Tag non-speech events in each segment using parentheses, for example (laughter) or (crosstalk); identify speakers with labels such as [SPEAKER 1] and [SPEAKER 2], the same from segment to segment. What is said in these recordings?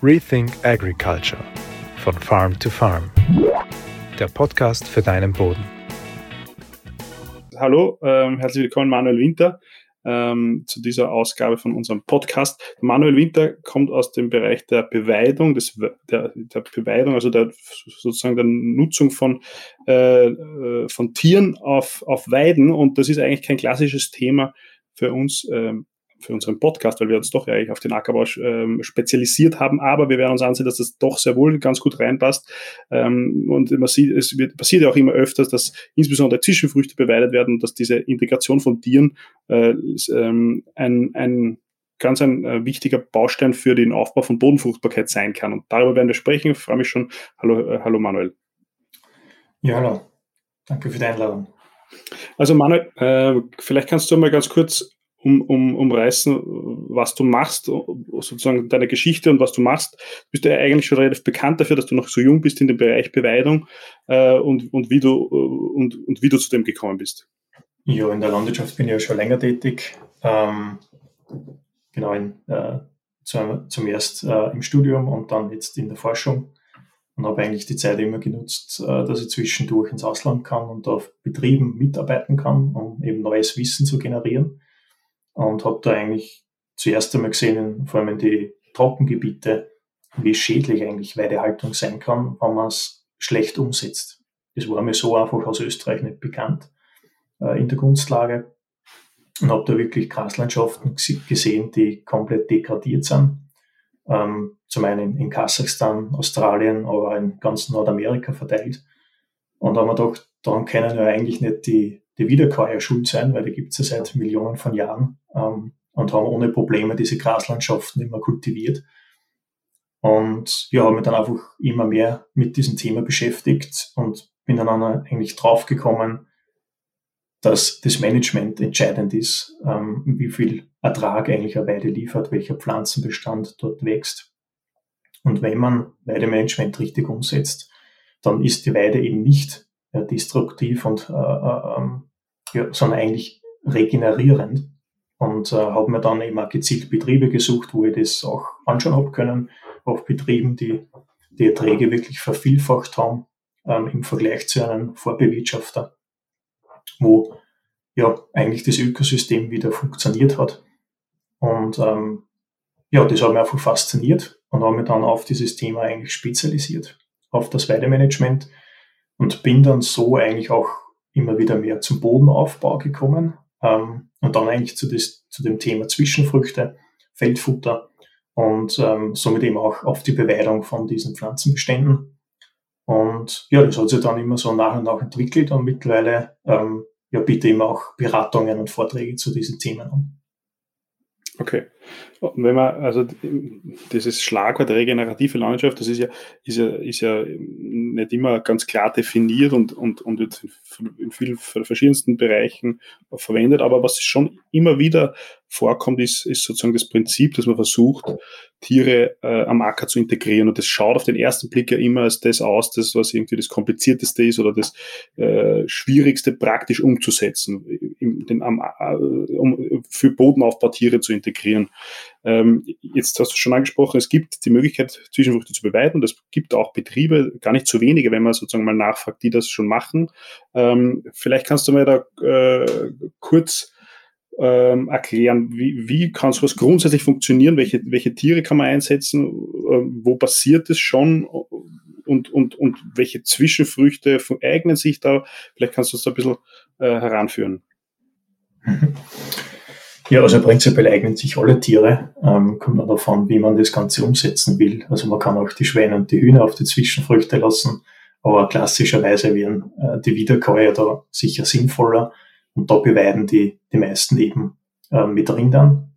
[SPEAKER 1] Rethink Agriculture von Farm to Farm. Der Podcast für deinen Boden.
[SPEAKER 2] Hallo, ähm, herzlich willkommen Manuel Winter ähm, zu dieser Ausgabe von unserem Podcast. Manuel Winter kommt aus dem Bereich der Beweidung, des, der, der Beweidung, also der, sozusagen der Nutzung von, äh, äh, von Tieren auf, auf Weiden und das ist eigentlich kein klassisches Thema für uns ähm, für unseren Podcast, weil wir uns doch ja eigentlich auf den Ackerbau ähm, spezialisiert haben, aber wir werden uns ansehen, dass das doch sehr wohl ganz gut reinpasst. Ähm, und man sieht, es wird, passiert ja auch immer öfters, dass insbesondere Zwischenfrüchte beweidet werden und dass diese Integration von Tieren äh, ähm, ein, ein ganz ein äh, wichtiger Baustein für den Aufbau von Bodenfruchtbarkeit sein kann. Und darüber werden wir sprechen. Ich freue mich schon. Hallo, äh, hallo Manuel.
[SPEAKER 3] Ja, hallo. Danke für die Einladung.
[SPEAKER 2] Also Manuel, äh, vielleicht kannst du mal ganz kurz um, um, umreißen, was du machst, sozusagen deine Geschichte und was du machst. Du bist ja eigentlich schon relativ bekannt dafür, dass du noch so jung bist in dem Bereich Beweidung äh, und, und, wie du, äh, und, und wie du zu dem gekommen bist.
[SPEAKER 3] Ja, in der Landwirtschaft bin ich ja schon länger tätig. Ähm, genau, in, äh, zum, zum erst äh, im Studium und dann jetzt in der Forschung und habe eigentlich die Zeit immer genutzt, äh, dass ich zwischendurch ins Ausland kann und auf Betrieben mitarbeiten kann, um eben neues Wissen zu generieren und habe da eigentlich zuerst einmal gesehen, vor allem in die Trockengebiete, wie schädlich eigentlich Weidehaltung sein kann, wenn man es schlecht umsetzt. Das war mir so einfach aus Österreich nicht bekannt äh, in der Grundlage und habe da wirklich Graslandschaften gesehen, die komplett degradiert sind. Ähm, zum einen in Kasachstan, Australien, aber in ganz Nordamerika verteilt. Und da haben wir gedacht, daran können ja eigentlich nicht die, die Wiederkäuer schuld sein, weil die gibt es ja seit Millionen von Jahren ähm, und haben ohne Probleme diese Graslandschaften immer kultiviert. Und ja, habe mich dann einfach immer mehr mit diesem Thema beschäftigt und bin dann eigentlich draufgekommen, dass das Management entscheidend ist, ähm, wie viel Ertrag eigentlich eine Weide liefert, welcher Pflanzenbestand dort wächst. Und wenn man Weidemanagement richtig umsetzt, dann ist die Weide eben nicht äh, destruktiv und äh, äh, ähm, ja, sondern eigentlich regenerierend und äh, habe mir dann auch gezielt Betriebe gesucht, wo ich das auch anschauen habe können, auf Betrieben, die die Erträge wirklich vervielfacht haben ähm, im Vergleich zu einem Vorbewirtschafter, wo ja eigentlich das Ökosystem wieder funktioniert hat. Und ähm, ja, das hat mich einfach fasziniert und habe mich dann auf dieses Thema eigentlich spezialisiert, auf das Weidemanagement und bin dann so eigentlich auch immer wieder mehr zum Bodenaufbau gekommen, ähm, und dann eigentlich zu, des, zu dem Thema Zwischenfrüchte, Feldfutter und ähm, somit eben auch auf die Beweidung von diesen Pflanzenbeständen. Und ja, das hat sich dann immer so nach und nach entwickelt und mittlerweile ähm, ja, biete eben auch Beratungen und Vorträge zu diesen Themen an.
[SPEAKER 2] Okay. Wenn man, also dieses Schlagwort regenerative Landschaft, das ist ja, ist ja, ist ja nicht immer ganz klar definiert und, und, und wird in vielen verschiedensten Bereichen verwendet, aber was schon immer wieder vorkommt, ist, ist sozusagen das Prinzip, dass man versucht, Tiere äh, am Acker zu integrieren. Und das schaut auf den ersten Blick ja immer als das aus, das, was irgendwie das Komplizierteste ist oder das äh, Schwierigste praktisch umzusetzen, im, den, am, äh, um für Bodenaufbautiere zu integrieren. Ähm, jetzt hast du schon angesprochen, es gibt die Möglichkeit, Zwischenfrüchte zu beweiden es gibt auch Betriebe, gar nicht zu wenige, wenn man sozusagen mal nachfragt, die das schon machen. Ähm, vielleicht kannst du mir da äh, kurz ähm, erklären, wie, wie kann sowas grundsätzlich funktionieren, welche, welche Tiere kann man einsetzen, äh, wo passiert es schon und, und, und welche Zwischenfrüchte eignen sich da? Vielleicht kannst du uns da ein bisschen äh, heranführen. (laughs)
[SPEAKER 3] Ja, also prinzipiell eignen sich alle Tiere, ähm, kommt man davon, wie man das Ganze umsetzen will. Also man kann auch die Schweine und die Hühner auf die Zwischenfrüchte lassen, aber klassischerweise wären äh, die Wiederkäuer da sicher sinnvoller und da beweiden die, die meisten eben äh, mit Rindern.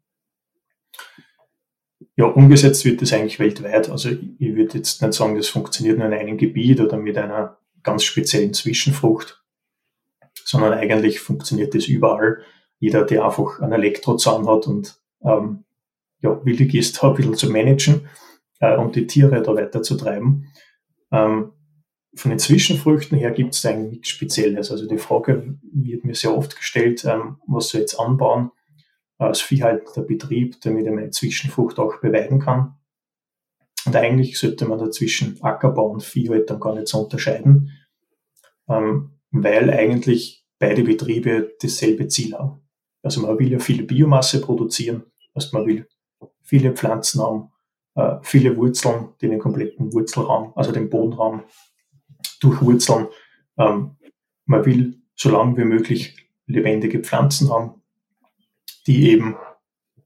[SPEAKER 3] Ja, umgesetzt wird das eigentlich weltweit. Also ich, ich würde jetzt nicht sagen, das funktioniert nur in einem Gebiet oder mit einer ganz speziellen Zwischenfrucht, sondern eigentlich funktioniert das überall jeder, der einfach einen Elektrozaun hat und ähm, ja, willig ist, ein bisschen zu managen äh, und die Tiere da weiter zu treiben. Ähm, von den Zwischenfrüchten her gibt es eigentlich nichts Spezielles. Also die Frage wird mir sehr oft gestellt, ähm, was soll ich jetzt anbauen als Viehhalter Betrieb, damit er meine Zwischenfrucht auch beweiden kann. Und eigentlich sollte man dazwischen Ackerbau und Viehhaltung gar nicht so unterscheiden, ähm, weil eigentlich beide Betriebe dasselbe Ziel haben. Also man will ja viele Biomasse produzieren, also man will viele Pflanzen haben, äh, viele Wurzeln, die den kompletten Wurzelraum, also den Bodenraum durchwurzeln. Ähm, man will so lange wie möglich lebendige Pflanzen haben, die eben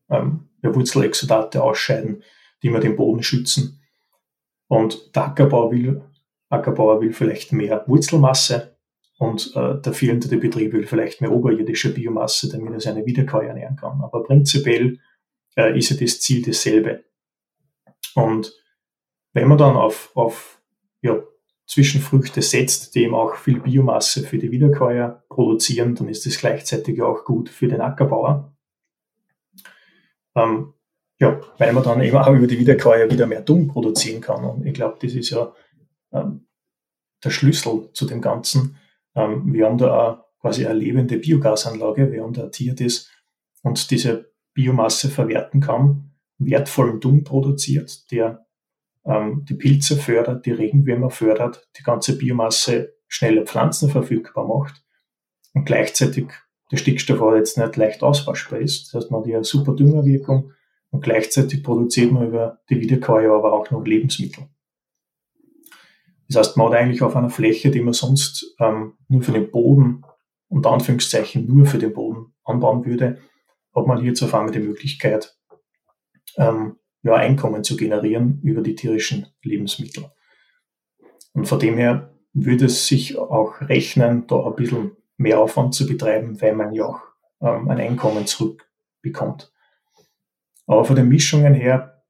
[SPEAKER 3] ähm, Wurzelexudate ausscheiden, die man den Boden schützen. Und der Ackerbauer will, Ackerbauer will vielleicht mehr Wurzelmasse und äh, der fehlende Betrieb will vielleicht mehr oberirdische Biomasse, damit er seine Wiederkäuer ernähren kann. Aber prinzipiell äh, ist ja das Ziel dasselbe. Und wenn man dann auf, auf ja, Zwischenfrüchte setzt, die eben auch viel Biomasse für die Wiederkäuer produzieren, dann ist das gleichzeitig auch gut für den Ackerbauer. Ähm, ja, weil man dann eben auch über die Wiederkäuer wieder mehr Dung produzieren kann. Und ich glaube, das ist ja ähm, der Schlüssel zu dem Ganzen. Ähm, wir haben da auch quasi eine lebende Biogasanlage, wir haben da ein Tier, das und diese Biomasse verwerten kann, wertvollen Dung produziert, der ähm, die Pilze fördert, die Regenwürmer fördert, die ganze Biomasse schneller Pflanzen verfügbar macht und gleichzeitig der Stickstoff auch jetzt nicht leicht auswaschbar ist. Das heißt, man hat ja eine super Düngerwirkung und gleichzeitig produziert man über die Wiederkäuer aber auch noch Lebensmittel. Das heißt, man hat eigentlich auf einer Fläche, die man sonst ähm, nur für den Boden, unter Anführungszeichen nur für den Boden anbauen würde, hat man jetzt auf einmal die Möglichkeit, ähm, ja, Einkommen zu generieren über die tierischen Lebensmittel. Und von dem her würde es sich auch rechnen, da ein bisschen mehr Aufwand zu betreiben, weil man ja auch ähm, ein Einkommen zurückbekommt. Aber von den Mischungen her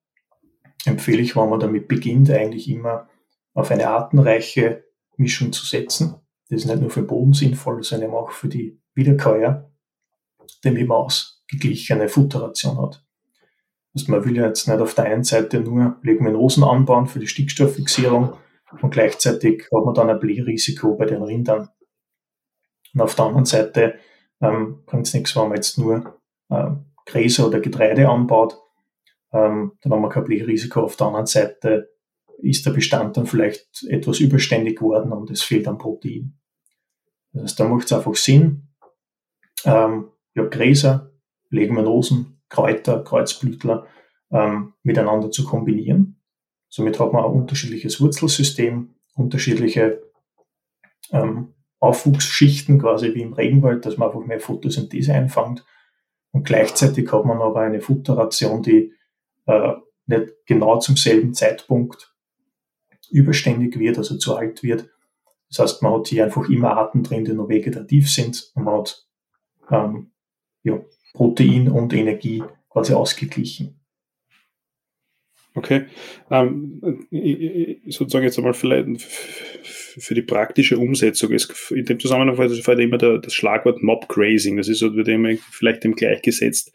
[SPEAKER 3] empfehle ich, wenn man damit beginnt, eigentlich immer auf eine artenreiche Mischung zu setzen. Das ist nicht nur für den Boden sinnvoll, sondern auch für die Wiederkäuer, damit man ausgeglichene Futterration hat. Also man will ja jetzt nicht auf der einen Seite nur Leguminosen anbauen für die Stickstofffixierung und gleichzeitig hat man dann ein Blährisiko bei den Rindern. Und auf der anderen Seite ähm, bringt es nichts, wenn man jetzt nur äh, Gräser oder Getreide anbaut, ähm, dann haben wir kein Blährisiko. Auf der anderen Seite ist der Bestand dann vielleicht etwas überständig geworden und es fehlt an Protein. Das heißt, da macht es einfach Sinn, ähm, ja, Gräser, Leguminosen, Kräuter, Kreuzblütler ähm, miteinander zu kombinieren. Somit hat man ein unterschiedliches Wurzelsystem, unterschiedliche ähm, Aufwuchsschichten, quasi wie im Regenwald, dass man einfach mehr Photosynthese einfängt und gleichzeitig hat man aber eine Futterration, die äh, nicht genau zum selben Zeitpunkt überständig wird, also zu alt wird. Das heißt, man hat hier einfach immer Arten drin, die noch vegetativ sind und man hat ähm, ja, Protein und Energie quasi ausgeglichen.
[SPEAKER 2] Okay. Ähm, sozusagen jetzt einmal vielleicht für die praktische Umsetzung ist in dem Zusammenhang fällt immer der, das Schlagwort Mob Grazing. Das ist so, wird immer vielleicht dem gleichgesetzt.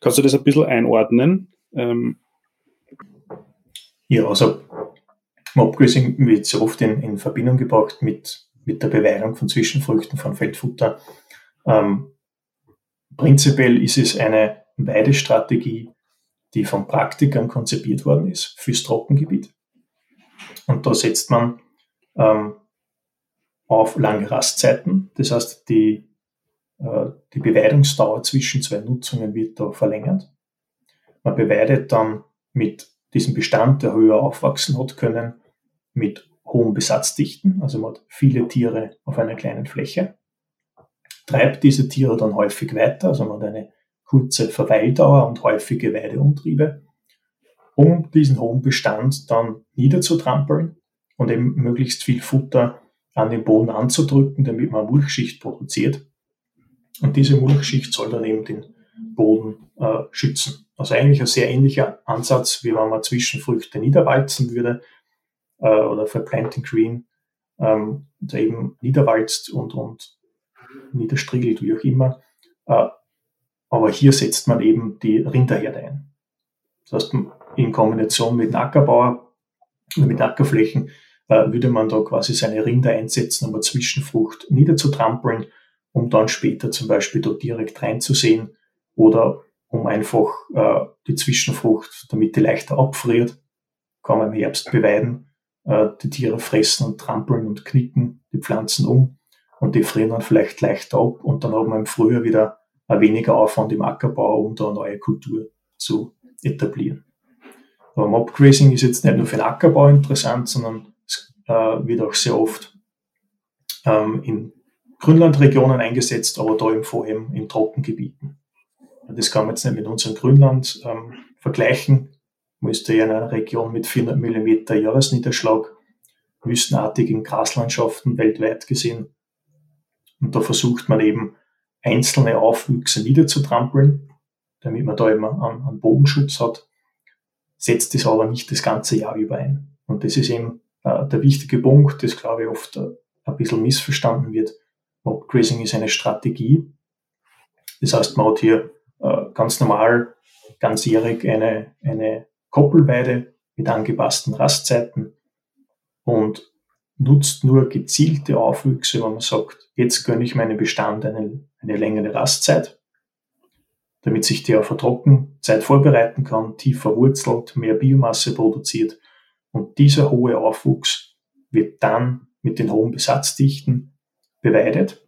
[SPEAKER 2] Kannst du das ein bisschen einordnen? Ähm.
[SPEAKER 3] Ja, also Mob Grazing wird so oft in, in Verbindung gebracht mit, mit der Beweidung von Zwischenfrüchten, von Feldfutter. Ähm, prinzipiell ist es eine Weidestrategie, die von Praktikern konzipiert worden ist fürs Trockengebiet. Und da setzt man ähm, auf lange Rastzeiten. Das heißt, die, äh, die Beweidungsdauer zwischen zwei Nutzungen wird da verlängert. Man beweidet dann mit diesem Bestand, der höher aufwachsen hat können, mit hohen Besatzdichten, also man hat viele Tiere auf einer kleinen Fläche, treibt diese Tiere dann häufig weiter, also man hat eine kurze Verweildauer und häufige Weideumtriebe, um diesen hohen Bestand dann niederzutrampeln und eben möglichst viel Futter an den Boden anzudrücken, damit man Mulchschicht produziert. Und diese Mulchschicht soll dann eben den Boden äh, schützen. Also eigentlich ein sehr ähnlicher Ansatz, wie wenn man Zwischenfrüchte niederwalzen würde äh, oder für Planting Green ähm, da eben niederwalzt und, und niederstriegelt, wie auch immer. Äh, aber hier setzt man eben die Rinderherde ein. Das heißt, in Kombination mit Ackerbauer, mit Ackerflächen, äh, würde man da quasi seine Rinder einsetzen, um eine Zwischenfrucht niederzutrampeln, um dann später zum Beispiel dort direkt reinzusehen oder um einfach äh, die Zwischenfrucht, damit die leichter abfriert, kann man im Herbst beweiden. Äh, die Tiere fressen und trampeln und knicken die Pflanzen um und die frieren dann vielleicht leicht ab und dann haben wir im Frühjahr wieder weniger Aufwand im Ackerbau, um da eine neue Kultur zu etablieren. Aber Mobgrazing ist jetzt nicht nur für den Ackerbau interessant, sondern äh, wird auch sehr oft ähm, in Grünlandregionen eingesetzt, aber da im vor allem in Trockengebieten. Das kann man jetzt nicht mit unserem Grünland ähm, vergleichen. Ja in einer Region mit 400 mm Jahresniederschlag, wüstenartigen Graslandschaften weltweit gesehen. Und da versucht man eben einzelne Aufwüchse niederzutrampeln, damit man da immer einen, Bodenschutz hat, setzt es aber nicht das ganze Jahr über ein. Und das ist eben äh, der wichtige Punkt, das glaube ich oft äh, ein bisschen missverstanden wird. Mobgrazing ist eine Strategie. Das heißt, man hat hier äh, ganz normal, ganzjährig eine, eine Koppelweide mit angepassten Rastzeiten und nutzt nur gezielte Aufwüchse, wenn man sagt, jetzt gönne ich meinem Bestand eine, eine längere Rastzeit, damit sich der auf eine Trockenzeit vorbereiten kann, tiefer wurzelt, mehr Biomasse produziert und dieser hohe Aufwuchs wird dann mit den hohen Besatzdichten beweidet.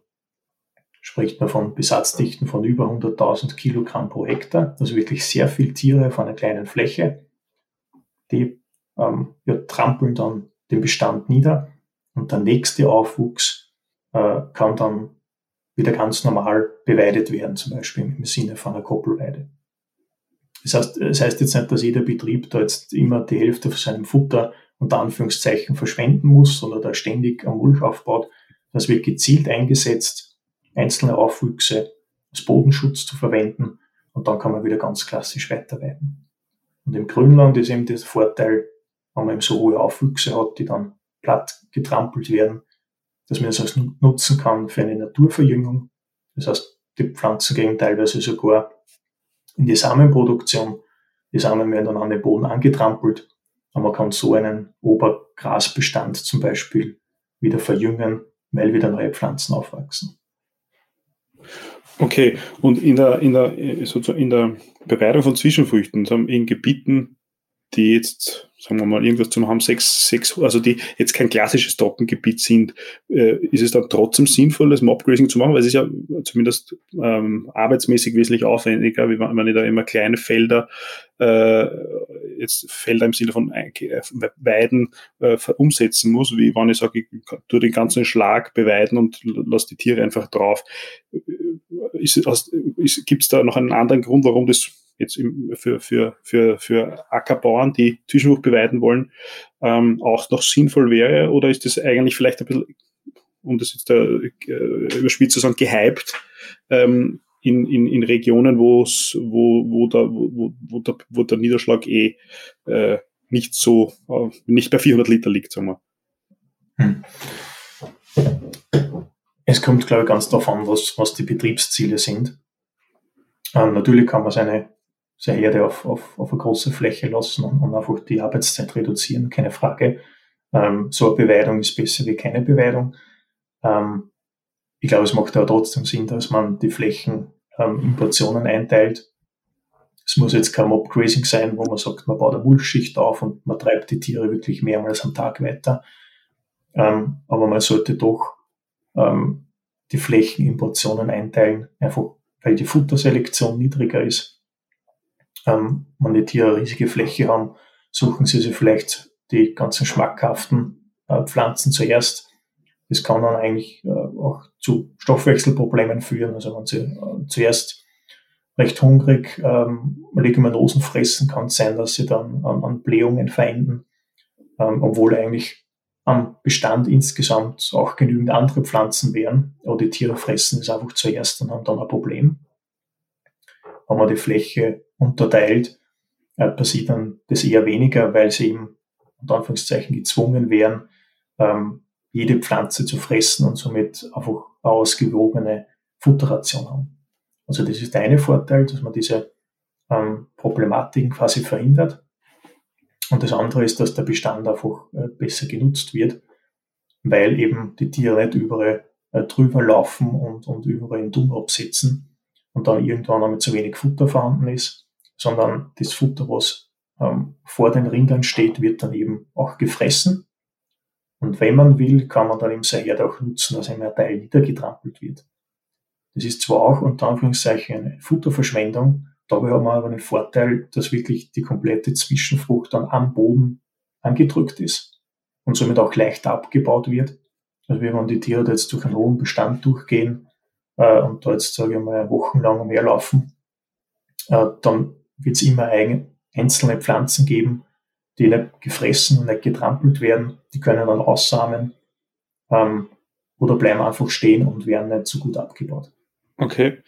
[SPEAKER 3] Spricht man von Besatzdichten von über 100.000 Kilogramm pro Hektar, also wirklich sehr viel Tiere auf einer kleinen Fläche. Die ähm, ja, trampeln dann den Bestand nieder und der nächste Aufwuchs äh, kann dann wieder ganz normal beweidet werden, zum Beispiel im Sinne von einer Koppelweide. Das heißt, das heißt jetzt nicht, dass jeder Betrieb da jetzt immer die Hälfte von seinem Futter unter Anführungszeichen verschwenden muss, sondern da ständig am Mulch aufbaut. Das wird gezielt eingesetzt, einzelne Aufwüchse als Bodenschutz zu verwenden und dann kann man wieder ganz klassisch weiterweiden. Und im Grünland ist eben der Vorteil, wenn man eben so hohe Aufwüchse hat, die dann platt getrampelt werden, dass man das nutzen kann für eine Naturverjüngung. Das heißt, die Pflanzen gehen teilweise sogar in die Samenproduktion. Die Samen werden dann an den Boden angetrampelt und man kann so einen Obergrasbestand zum Beispiel wieder verjüngen, weil wieder neue Pflanzen aufwachsen.
[SPEAKER 2] Okay, und in der, in der, sozusagen in der Bereitung von Zwischenfrüchten, in Gebieten, die jetzt, sagen wir mal, irgendwas zum haben, sechs, sechs, also die jetzt kein klassisches Trockengebiet sind, äh, ist es dann trotzdem sinnvoll, das Mobgrazing zu machen, weil es ist ja zumindest ähm, arbeitsmäßig wesentlich aufwendiger, wie wenn ich da immer kleine Felder, äh, jetzt Felder im Sinne von äh, Weiden äh, umsetzen muss, wie wenn ich sage, ich tue den ganzen Schlag beweiden und lasse die Tiere einfach drauf. Ist, Gibt es da noch einen anderen Grund, warum das jetzt im, für, für, für, für Ackerbauern, die Zwischenhoch beweiden wollen, ähm, auch noch sinnvoll wäre? Oder ist das eigentlich vielleicht ein bisschen, um das jetzt da, äh, überspitzt zu sagen, gehypt, ähm, in, in, in Regionen, wo's, wo, wo, da, wo, wo, der, wo der Niederschlag eh äh, nicht so, äh, nicht bei 400 Liter liegt, sagen wir. Hm.
[SPEAKER 3] Es kommt, glaube ich, ganz darauf an, was, was die Betriebsziele sind. Ähm, natürlich kann man seine seine Herde auf, auf, auf eine große Fläche lassen und, und einfach die Arbeitszeit reduzieren, keine Frage. Ähm, so eine Beweidung ist besser wie keine Beweidung. Ähm, ich glaube, es macht aber trotzdem Sinn, dass man die Flächen ähm, in Portionen einteilt. Es muss jetzt kein Mob-Grazing sein, wo man sagt, man baut eine Mulchschicht auf und man treibt die Tiere wirklich mehrmals am Tag weiter. Ähm, aber man sollte doch ähm, die Flächen in Portionen einteilen, einfach weil die Futterselektion niedriger ist ähm, wenn die Tiere eine riesige Fläche haben, suchen sie sich vielleicht die ganzen schmackhaften äh, Pflanzen zuerst. Das kann dann eigentlich äh, auch zu Stoffwechselproblemen führen. Also wenn sie äh, zuerst recht hungrig ähm, Leguminosen fressen, kann es sein, dass sie dann an, an Blähungen verenden, ähm, obwohl eigentlich am Bestand insgesamt auch genügend andere Pflanzen wären. Aber die Tiere fressen es einfach zuerst und haben dann ein Problem. Wenn man die Fläche unterteilt, äh, passiert dann das eher weniger, weil sie eben unter Anführungszeichen gezwungen wären, ähm, jede Pflanze zu fressen und somit einfach ausgewogene Futterration haben. Also das ist der eine Vorteil, dass man diese ähm, Problematiken quasi verhindert. Und das andere ist, dass der Bestand einfach äh, besser genutzt wird, weil eben die Tiere nicht überall äh, drüber laufen und, und überall in Dumm absetzen und dann irgendwann einmal zu wenig Futter vorhanden ist sondern das Futter, was ähm, vor den Rindern steht, wird dann eben auch gefressen. Und wenn man will, kann man dann eben sein Herd auch nutzen, dass einmal ein Teil niedergetrampelt wird. Das ist zwar auch unter Anführungszeichen eine Futterverschwendung, dabei haben wir aber den Vorteil, dass wirklich die komplette Zwischenfrucht dann am Boden angedrückt ist und somit auch leicht abgebaut wird. Also wenn die Tiere jetzt durch einen hohen Bestand durchgehen äh, und da jetzt, sage ich mal, wochenlang umherlaufen, äh, dann wird es immer eigen, einzelne Pflanzen geben, die nicht gefressen und nicht getrampelt werden. Die können dann aussamen ähm, oder bleiben einfach stehen und werden nicht so gut abgebaut.
[SPEAKER 2] Okay.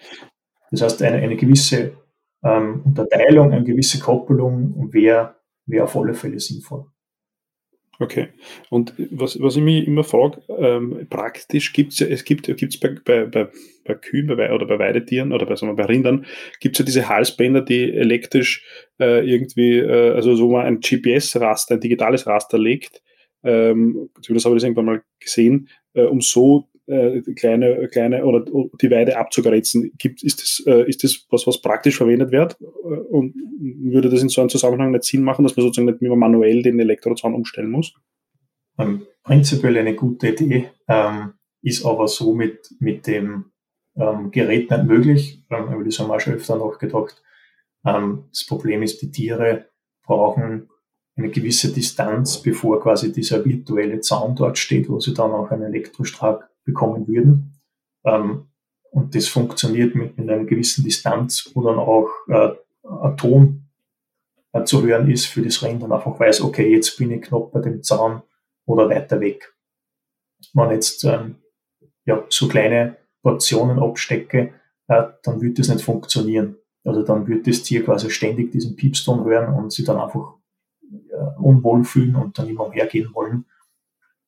[SPEAKER 3] Das heißt, eine, eine gewisse ähm, Unterteilung, eine gewisse Koppelung wäre wär auf alle Fälle sinnvoll.
[SPEAKER 2] Okay. Und was, was ich mich immer frage, ähm, praktisch gibt's ja, es gibt gibt's bei, bei, bei, bei Kühen bei, oder bei Weidetieren oder bei, sagen wir, bei Rindern, gibt es ja diese Halsbänder, die elektrisch äh, irgendwie, äh, also so man ein GPS-Raster, ein digitales Raster legt, ähm, zumindest habe ich das irgendwann mal gesehen, äh, um so äh, kleine, kleine oder die Weide abzugrenzen. Gibt, ist, das, äh, ist das was, was praktisch verwendet wird? Äh, und würde das in so einem Zusammenhang nicht Sinn machen, dass man sozusagen nicht mehr manuell den Elektrozaun umstellen muss?
[SPEAKER 3] Ähm, prinzipiell eine gute Idee, ähm, ist aber so mit, mit dem ähm, Gerät nicht möglich. Ähm, über das haben wir schon öfter nachgedacht. Ähm, das Problem ist, die Tiere brauchen eine gewisse Distanz, bevor quasi dieser virtuelle Zaun dort steht, wo sie dann auch einen Elektrostrahl bekommen würden. Ähm, und das funktioniert mit, mit einer gewissen Distanz, wo dann auch äh, ein Ton äh, zu hören ist für das Rind und einfach weiß, okay, jetzt bin ich knapp bei dem Zaun oder weiter weg. Wenn jetzt ähm, ja, so kleine Portionen abstecke, äh, dann wird das nicht funktionieren. Also dann wird das Tier quasi ständig diesen Piepston hören und sich dann einfach äh, unwohl fühlen und dann immer umhergehen wollen.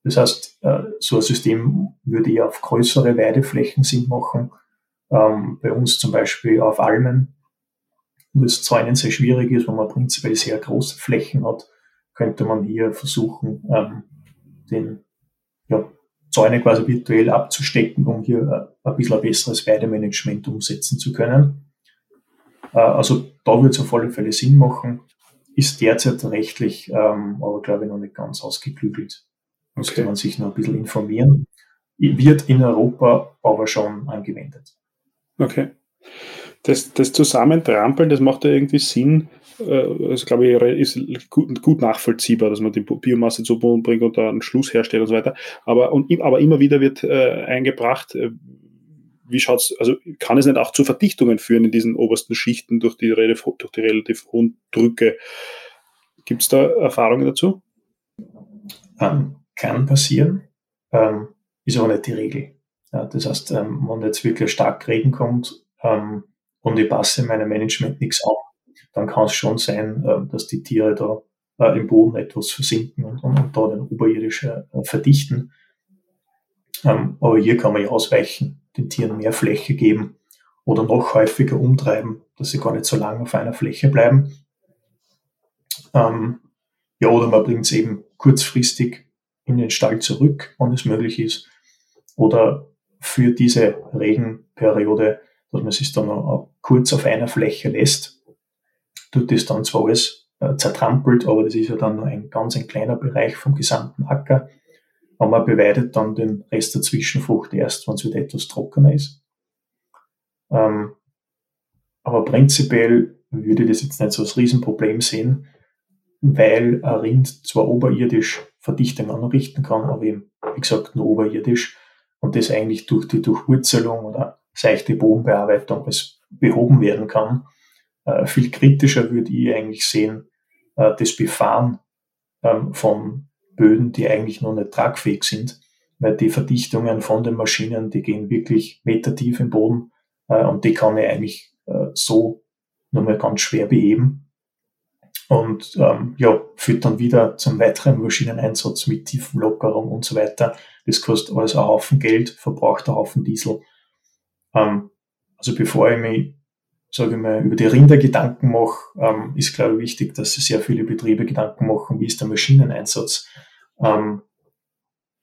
[SPEAKER 3] Das heißt, äh, so ein System würde ja auf größere Weideflächen Sinn machen. Ähm, bei uns zum Beispiel auf Almen, wo es einen sehr schwierig ist, wo man prinzipiell sehr große Flächen hat, könnte man hier versuchen, ähm, den ja, Zäune quasi virtuell abzustecken, um hier äh, ein bisschen ein besseres Weidemanagement umsetzen zu können. Äh, also da würde es auf alle Fälle Sinn machen, ist derzeit rechtlich ähm, aber glaube ich noch nicht ganz ausgeklügelt. Müsste okay. man sich noch ein bisschen informieren. Wird in Europa aber schon angewendet.
[SPEAKER 2] Okay. Das, das Zusammentrampeln, das macht ja irgendwie Sinn. Äh, das glaube ich ist gut, gut, nachvollziehbar, dass man die Biomasse zu Boden bringt und da einen Schluss herstellt und so weiter. Aber, und, aber immer wieder wird äh, eingebracht, äh, wie schaut's, also kann es nicht auch zu Verdichtungen führen in diesen obersten Schichten durch die, durch die relativ hohen Drücke? Gibt es da Erfahrungen dazu?
[SPEAKER 3] Ähm, kann passieren, ähm, ist aber nicht die Regel. Ja, das heißt, ähm, wenn jetzt wirklich stark Regen kommt ähm, und ich passe meinem Management nichts an, dann kann es schon sein, äh, dass die Tiere da äh, im Boden etwas versinken und, und, und da den oberirdisch äh, verdichten. Ähm, aber hier kann man ja ausweichen, den Tieren mehr Fläche geben oder noch häufiger umtreiben, dass sie gar nicht so lange auf einer Fläche bleiben. Ähm, ja, oder man bringt es eben kurzfristig in den Stall zurück, wenn es möglich ist. Oder für diese Regenperiode, dass man sich dann noch kurz auf einer Fläche lässt, tut das dann zwar alles äh, zertrampelt, aber das ist ja dann nur ein ganz ein kleiner Bereich vom gesamten Acker. Und man beweidet dann den Rest der Zwischenfrucht erst, wenn es wieder etwas trockener ist. Ähm, aber prinzipiell würde ich das jetzt nicht so als Riesenproblem sehen, weil ein Rind zwar oberirdisch Verdichtung anrichten kann, aber eben, wie gesagt, nur oberirdisch. Und das eigentlich durch die Durchwurzelung oder seichte Bodenbearbeitung als behoben werden kann. Äh, viel kritischer würde ich eigentlich sehen, äh, das Befahren ähm, von Böden, die eigentlich noch nicht tragfähig sind, weil die Verdichtungen von den Maschinen, die gehen wirklich metertief im Boden äh, und die kann ich eigentlich äh, so nur mal ganz schwer beheben und ähm, ja, führt dann wieder zum weiteren Maschineneinsatz mit Tiefenlockerung und so weiter. Das kostet alles ein Haufen Geld, verbraucht ein Haufen Diesel. Ähm, also bevor ich mich, sage ich mal, über die Rinder Gedanken mache, ähm, ist glaube ich wichtig, dass sich sehr viele Betriebe Gedanken machen, wie ist der Maschineneinsatz. Ähm,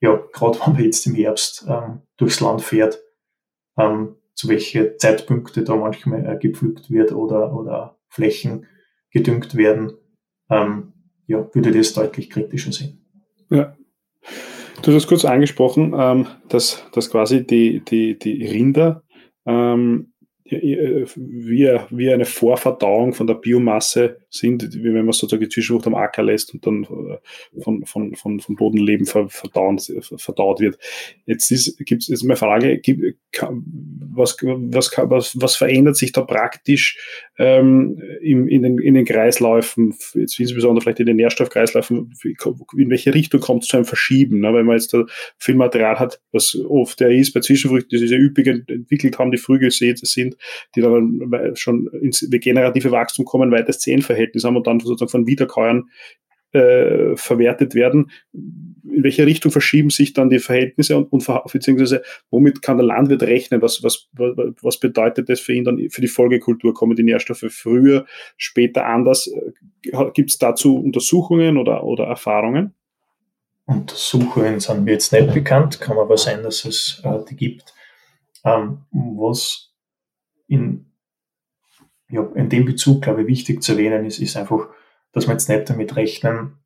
[SPEAKER 3] ja, gerade (laughs) wenn man jetzt im Herbst ähm, durchs Land fährt, ähm, zu welche Zeitpunkte da manchmal äh, gepflückt wird oder, oder Flächen gedüngt werden. ähm, ja, würde das deutlich kritischer sehen.
[SPEAKER 2] Ja. Du hast kurz angesprochen, ähm, dass, dass quasi die, die, die Rinder ähm, wie, wie eine Vorverdauung von der Biomasse sind, wie wenn man sozusagen Zwischenfrucht am Acker lässt und dann äh, von, von, von, vom Bodenleben verdauen, verdaut wird. Jetzt ist, gibt's, ist meine Frage, gibt, was, was, was, was verändert sich da praktisch ähm, in, in, den, in den Kreisläufen, jetzt insbesondere vielleicht in den Nährstoffkreisläufen, in welche Richtung kommt es zu einem Verschieben? Ne? Wenn man jetzt da viel Material hat, was oft der ist bei Zwischenfrüchten, die sich ja üppig entwickelt haben, die früh gesät sind, die dann schon ins regenerative Wachstum kommen, weites Zehenverhältnis haben und dann sozusagen von Wiederkäuern äh, verwertet werden. In welche Richtung verschieben sich dann die Verhältnisse und, und beziehungsweise womit kann der Landwirt rechnen? Was, was, was bedeutet das für ihn dann für die Folgekultur? Kommen die Nährstoffe früher, später anders? Gibt es dazu Untersuchungen oder, oder Erfahrungen?
[SPEAKER 3] Untersuchungen sind mir jetzt nicht bekannt, kann aber sein, dass es äh, die gibt. Ähm, was in, ja, in dem Bezug, glaube ich, wichtig zu erwähnen ist, ist einfach, dass man jetzt nicht damit rechnen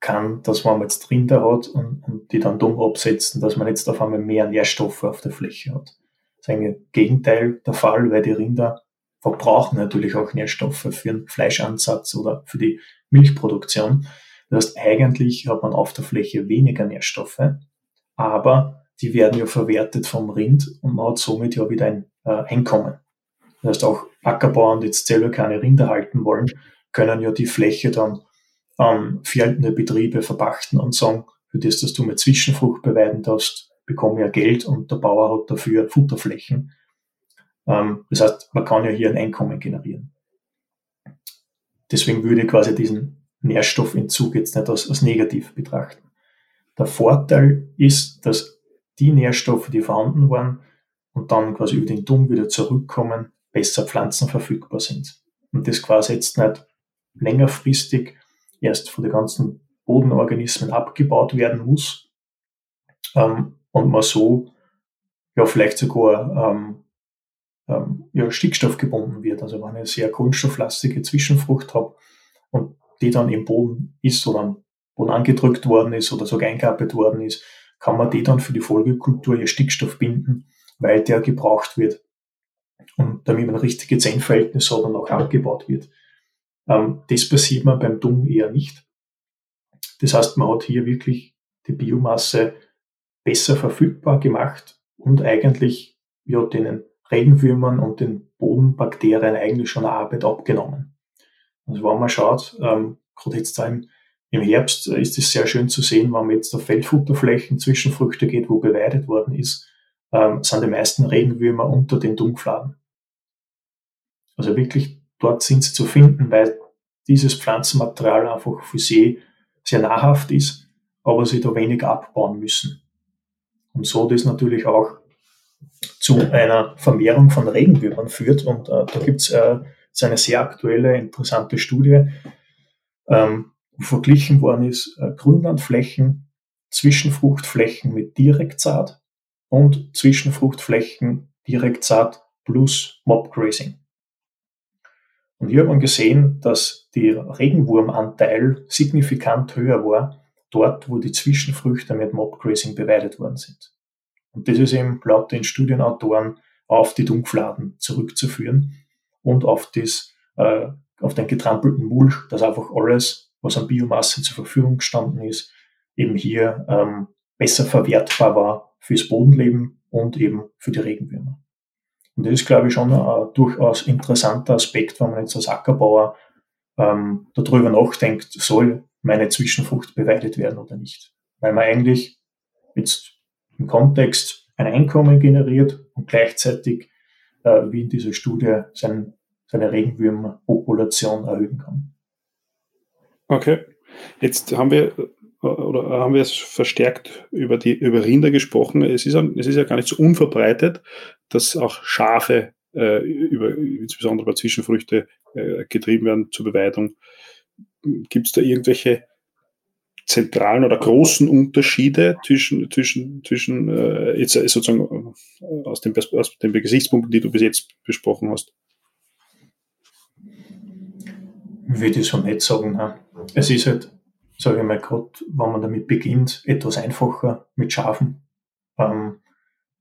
[SPEAKER 3] kann, dass man jetzt Rinder hat und, und die dann dumm absetzen, dass man jetzt auf einmal mehr Nährstoffe auf der Fläche hat. Das ist eigentlich Gegenteil der Fall, weil die Rinder verbrauchen natürlich auch Nährstoffe für den Fleischansatz oder für die Milchproduktion. Das heißt, eigentlich hat man auf der Fläche weniger Nährstoffe, aber die werden ja verwertet vom Rind und man hat somit ja wieder ein äh, Einkommen. Das heißt, auch Ackerbauern, die jetzt selber keine Rinder halten wollen, können ja die Fläche dann an verhaltene Betriebe verpachten und sagen, für das, dass du mit Zwischenfrucht beweiden darfst, bekomme ich ja Geld und der Bauer hat dafür Futterflächen. Ähm, das heißt, man kann ja hier ein Einkommen generieren. Deswegen würde ich quasi diesen Nährstoffentzug jetzt nicht als, als negativ betrachten. Der Vorteil ist, dass die Nährstoffe, die vorhanden waren und dann quasi über den Dung wieder zurückkommen, besser pflanzenverfügbar sind. Und das quasi jetzt nicht längerfristig erst von den ganzen Bodenorganismen abgebaut werden muss ähm, und man so ja vielleicht sogar ähm, ähm, ja, Stickstoff gebunden wird. Also wenn ich eine sehr kohlenstofflastige Zwischenfrucht habe und die dann im Boden ist oder am Boden angedrückt worden ist oder sogar eingearbeitet worden ist, kann man die dann für die Folgekultur ihr Stickstoff binden, weil der gebraucht wird und damit man ein richtiges Zehnverhältnis hat und auch abgebaut wird. Ähm, das passiert man beim Dung eher nicht. Das heißt, man hat hier wirklich die Biomasse besser verfügbar gemacht und eigentlich ja, den Regenwürmern und den Bodenbakterien eigentlich schon eine Arbeit abgenommen. Also wenn man schaut, ähm, gerade jetzt da im, im Herbst ist es sehr schön zu sehen, wenn man jetzt auf Feldfutterflächen, Zwischenfrüchte geht, wo beweidet worden ist, ähm, sind die meisten Regenwürmer unter den Dungfladen. Also wirklich dort sind sie zu finden, weil dieses Pflanzenmaterial einfach für sie sehr nahrhaft ist, aber sie da wenig abbauen müssen. Und so das natürlich auch zu einer Vermehrung von Regenwürmern führt. Und äh, da gibt es äh, eine sehr aktuelle, interessante Studie, ähm, wo verglichen worden ist äh, Grünlandflächen, Zwischenfruchtflächen mit Direktsaat und Zwischenfruchtflächen Direktsaat plus Mobgrazing. Und hier hat man gesehen, dass der Regenwurmanteil signifikant höher war, dort, wo die Zwischenfrüchte mit Mobgrazing beweidet worden sind. Und das ist eben laut den Studienautoren auf die Dungfladen zurückzuführen und auf das, äh, auf den getrampelten Mulch, dass einfach alles, was an Biomasse zur Verfügung gestanden ist, eben hier ähm, besser verwertbar war fürs Bodenleben und eben für die Regenwürmer. Und das ist, glaube ich, schon ein durchaus interessanter Aspekt, wenn man jetzt als Ackerbauer ähm, darüber nachdenkt, soll meine Zwischenfrucht beweidet werden oder nicht. Weil man eigentlich jetzt im Kontext ein Einkommen generiert und gleichzeitig, äh, wie in dieser Studie, sein, seine Regenwürmerpopulation erhöhen kann.
[SPEAKER 2] Okay. Jetzt haben wir oder haben wir es verstärkt über die über Rinder gesprochen. Es ist, es ist ja gar nicht so unverbreitet, dass auch Schafe äh, über, insbesondere bei Zwischenfrüchte äh, getrieben werden zur Beweidung. Gibt es da irgendwelche zentralen oder großen Unterschiede zwischen, zwischen, zwischen äh, jetzt äh, sozusagen äh, aus den, aus den Gesichtspunkten, die du bis jetzt besprochen hast?
[SPEAKER 3] Würde ich so nicht sagen. Ne? Es ist halt, sage ich mal, gerade wenn man damit beginnt, etwas einfacher mit Schafen. Ähm,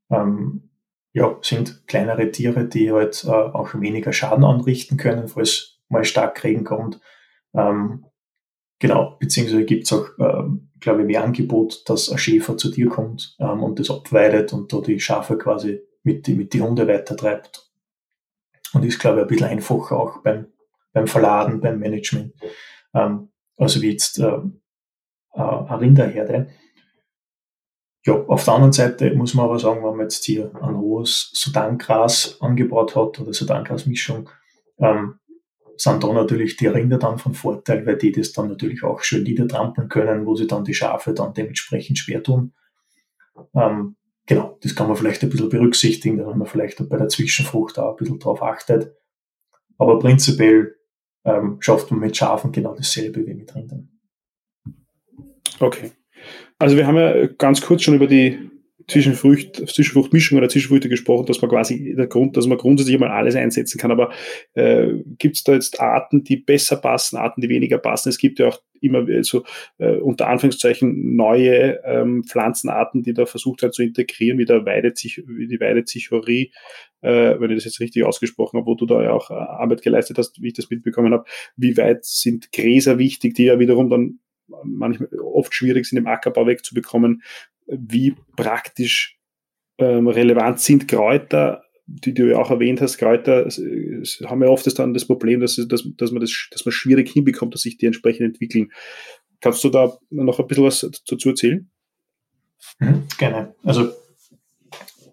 [SPEAKER 3] ähm, ja, sind kleinere Tiere, die halt äh, auch weniger Schaden anrichten können, falls mal stark Regen kommt. Ähm, genau, beziehungsweise gibt es auch, ähm, glaube ich, mehr Angebot, dass ein Schäfer zu dir kommt ähm, und das abweidet und da die Schafe quasi mit die, mit die Hunde weitertreibt. Und ist, glaube ich, ein bisschen einfacher auch beim, beim Verladen, beim Management. Ähm, also wie jetzt äh, äh, eine Rinderherde. Ja, auf der anderen Seite muss man aber sagen, wenn man jetzt hier ein hohes Sudangras angebaut hat oder Sudangras-Mischung, ähm, sind da natürlich die Rinder dann von Vorteil, weil die das dann natürlich auch schön niedertrampeln können, wo sie dann die Schafe dann dementsprechend schwer tun. Ähm, genau, das kann man vielleicht ein bisschen berücksichtigen, dass man vielleicht bei der Zwischenfrucht auch ein bisschen drauf achtet. Aber prinzipiell ähm, schafft man mit Schafen genau dasselbe wie mit Rindern.
[SPEAKER 2] Okay. Also wir haben ja ganz kurz schon über die Zwischenfrucht, Zwischenfruchtmischung oder Zwischenfrüchte gesprochen, dass man quasi der Grund, dass man grundsätzlich mal alles einsetzen kann. Aber äh, gibt es da jetzt Arten, die besser passen, Arten, die weniger passen? Es gibt ja auch immer so äh, unter Anführungszeichen neue ähm, Pflanzenarten, die da versucht werden zu integrieren, wie, der Weidezich, wie die Weidezichorie, äh, wenn ich das jetzt richtig ausgesprochen habe, wo du da ja auch äh, Arbeit geleistet hast, wie ich das mitbekommen habe. Wie weit sind Gräser wichtig, die ja wiederum dann manchmal oft schwierig sind, im Ackerbau wegzubekommen. Wie praktisch ähm, relevant sind Kräuter, die du ja auch erwähnt hast, Kräuter haben ja oft das dann das Problem, dass, dass, dass, man das dass man schwierig hinbekommt, dass sich die entsprechend entwickeln. Kannst du da noch ein bisschen was dazu erzählen?
[SPEAKER 3] Mhm, gerne. Also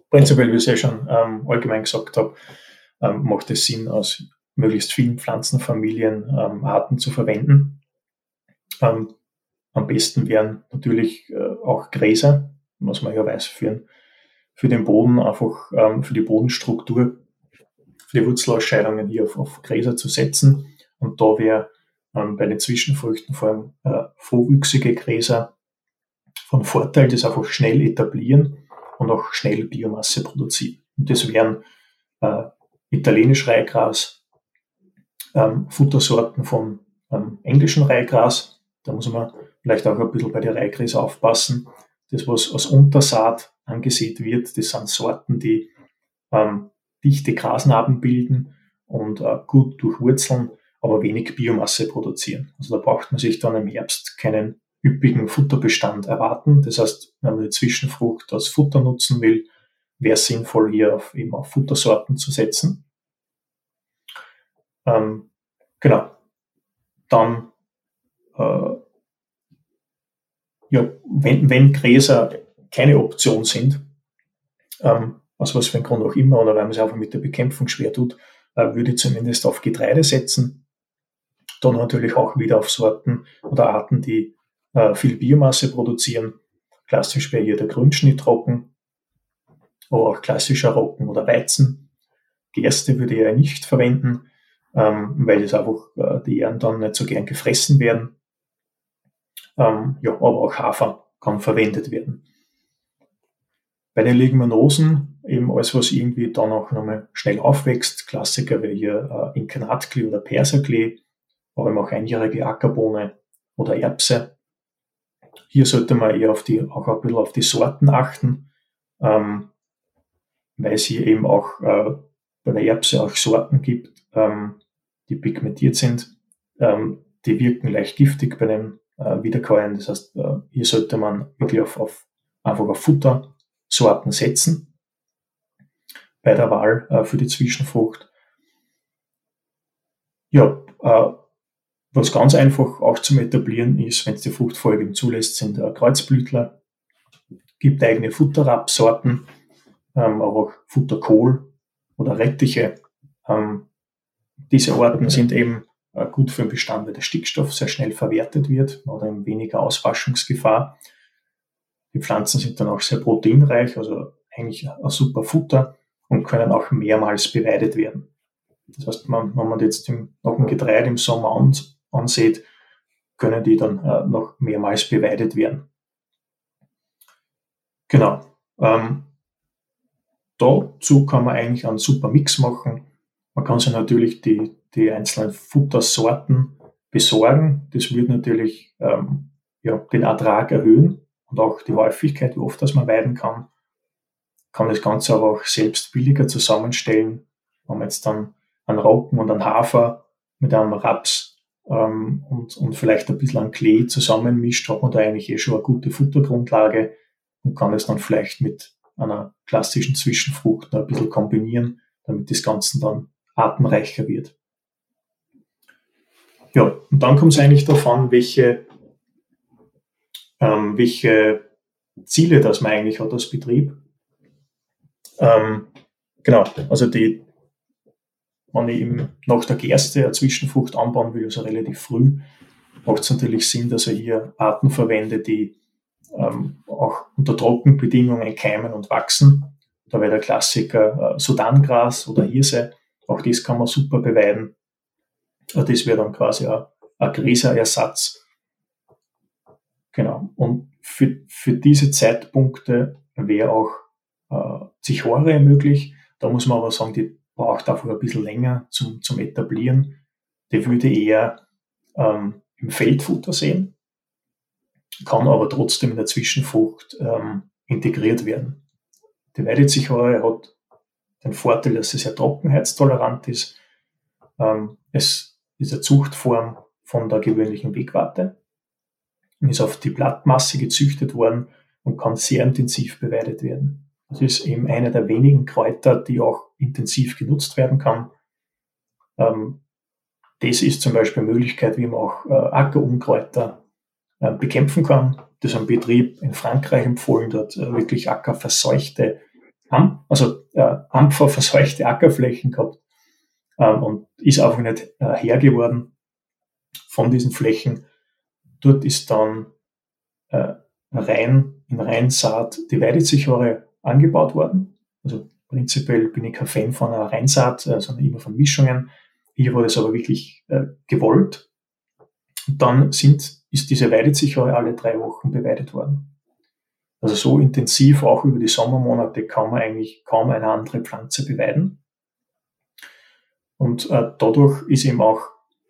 [SPEAKER 3] prinzipiell, wie ich ja schon ähm, allgemein gesagt habe, ähm, macht es Sinn, aus möglichst vielen Pflanzenfamilien ähm, Arten zu verwenden. Ähm, am besten wären natürlich äh, auch Gräser, was man ja weiß, für, für den Boden, einfach ähm, für die Bodenstruktur, für die Wurzelausscheidungen hier auf, auf Gräser zu setzen. Und da wäre ähm, bei den Zwischenfrüchten vor allem äh, vorwüchsige Gräser von Vorteil, das einfach schnell etablieren und auch schnell Biomasse produzieren. Und das wären äh, italienisch Reihgras, ähm, Futtersorten vom ähm, englischen Reihgras. Da muss man vielleicht auch ein bisschen bei der Reihgräser aufpassen. Das, was als Untersaat angesehen wird, das sind Sorten, die ähm, dichte Grasnarben bilden und äh, gut durchwurzeln, aber wenig Biomasse produzieren. Also da braucht man sich dann im Herbst keinen üppigen Futterbestand erwarten. Das heißt, wenn man die Zwischenfrucht als Futter nutzen will, wäre es sinnvoll, hier auf, eben auf Futtersorten zu setzen. Ähm, genau. Dann äh, ja, wenn, wenn Gräser keine Option sind, ähm, aus was für einem Grund auch immer, oder weil man sich einfach mit der Bekämpfung schwer tut, äh, würde ich zumindest auf Getreide setzen. Dann natürlich auch wieder auf Sorten oder Arten, die äh, viel Biomasse produzieren. Klassisch wäre hier der Grünschnittrocken, aber auch klassischer Rocken oder Weizen. Gerste würde ich ja nicht verwenden, ähm, weil es einfach äh, die Ähren dann nicht so gern gefressen werden. Ähm, ja, aber auch Hafer kann verwendet werden. Bei den Leguminosen, eben alles, was irgendwie dann auch nochmal schnell aufwächst, Klassiker wie hier äh, Inkarnatklee oder Perserklee, aber eben auch einjährige Ackerbohne oder Erbse. Hier sollte man eher auf die, auch ein bisschen auf die Sorten achten, ähm, weil es hier eben auch äh, bei der Erbse auch Sorten gibt, ähm, die pigmentiert sind. Ähm, die wirken leicht giftig bei den äh, wiederkäuen. Das heißt, äh, hier sollte man wirklich auf, auf einfach auf Futtersorten setzen bei der Wahl äh, für die Zwischenfrucht. Ja, äh, was ganz einfach auch zum Etablieren ist, wenn es die Fruchtfolge zulässt, sind äh, Kreuzblütler. Gibt eigene Futterrapsorten, ähm, aber auch Futterkohl oder Rettiche. Ähm, diese Orten sind eben gut für den Bestand, weil der Stickstoff sehr schnell verwertet wird oder weniger Auswaschungsgefahr. Die Pflanzen sind dann auch sehr proteinreich, also eigentlich ein super Futter und können auch mehrmals beweidet werden. Das heißt, man, wenn man jetzt im, noch ein Getreide im Sommer an, ansieht, können die dann äh, noch mehrmals beweidet werden. Genau. Ähm, dazu kann man eigentlich einen super Mix machen. Man kann sich natürlich die, die einzelnen Futtersorten besorgen. Das würde natürlich ähm, ja, den Ertrag erhöhen und auch die Häufigkeit, wie oft das man weiden kann. Kann das Ganze aber auch selbst billiger zusammenstellen. Wenn man jetzt dann einen Roggen und einen Hafer mit einem Raps ähm, und, und vielleicht ein bisschen an Klee zusammenmischt, hat man da eigentlich eh schon eine gute Futtergrundlage und kann es dann vielleicht mit einer klassischen Zwischenfrucht ein bisschen kombinieren, damit das Ganze dann artenreicher wird. Ja, und dann kommt es eigentlich davon, welche, ähm, welche Ziele das man eigentlich hat als Betrieb. Ähm, genau, also die, wenn ich eben nach der Gerste eine Zwischenfrucht anbauen will, also relativ früh, macht es natürlich Sinn, dass er hier Arten verwendet, die ähm, auch unter Trockenbedingungen keimen und wachsen. Da wäre der Klassiker äh, Sudangras oder Hirse. Auch das kann man super beweiden. Das wäre dann quasi ein, ein Gräserersatz. Genau. Und für, für diese Zeitpunkte wäre auch äh, Zichore möglich. Da muss man aber sagen, die braucht einfach ein bisschen länger zum, zum Etablieren. Die würde eher ähm, im Feldfutter sehen, kann aber trotzdem in der Zwischenfrucht ähm, integriert werden. Die Weidezichore hat den Vorteil, dass sie sehr trockenheitstolerant ist. Ähm, es ist eine Zuchtform von der gewöhnlichen Wegwarte und ist auf die Blattmasse gezüchtet worden und kann sehr intensiv beweidet werden. Das ist eben eine der wenigen Kräuter, die auch intensiv genutzt werden kann. Ähm, das ist zum Beispiel eine Möglichkeit, wie man auch äh, Ackerunkräuter äh, bekämpfen kann. Das ist ein Betrieb in Frankreich empfohlen, dort äh, wirklich ackerverseuchte, also äh, ampferverseuchte Ackerflächen gehabt ähm, und ist einfach nicht äh, her geworden von diesen Flächen. Dort ist dann äh, rein in Reinsaat die Weidezichore angebaut worden. Also prinzipiell bin ich kein Fan von einer Reinsaat, äh, sondern immer von Mischungen. Hier wurde es aber wirklich äh, gewollt. Und dann sind, ist diese Weidezichore alle drei Wochen beweidet worden. Also so intensiv, auch über die Sommermonate, kann man eigentlich kaum eine andere Pflanze beweiden. Und äh, dadurch ist eben auch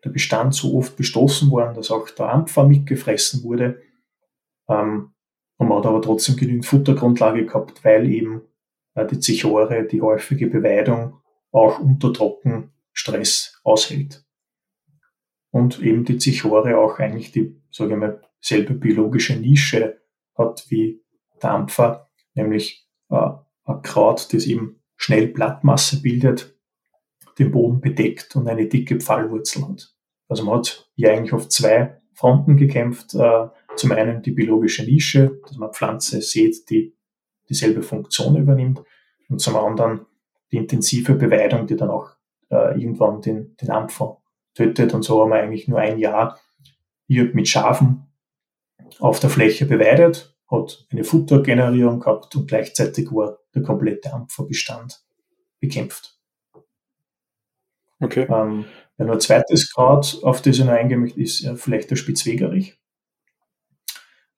[SPEAKER 3] der Bestand so oft bestoßen worden, dass auch der Ampfer mitgefressen wurde. Ähm, und man hat aber trotzdem genügend Futtergrundlage gehabt, weil eben äh, die Zichore die häufige Beweidung auch unter Trockenstress aushält. Und eben die Zichore auch eigentlich die, sage ich mal, selbe biologische Nische hat wie Dampfer, nämlich äh, ein Kraut, das eben schnell Blattmasse bildet, den Boden bedeckt und eine dicke Pfallwurzel hat. Also man hat hier eigentlich auf zwei Fronten gekämpft. Äh, zum einen die biologische Nische, dass man Pflanze sieht, die dieselbe Funktion übernimmt. Und zum anderen die intensive Beweidung, die dann auch äh, irgendwann den, den Ampfer tötet. Und so haben wir eigentlich nur ein Jahr hier mit Schafen auf der Fläche beweidet, hat eine Futtergenerierung gehabt und gleichzeitig war der komplette Ampferbestand bekämpft. Okay. Ähm, nur ein zweites Kraut, auf das ich noch eingehen möchte, ist äh, vielleicht der Spitzwegerich.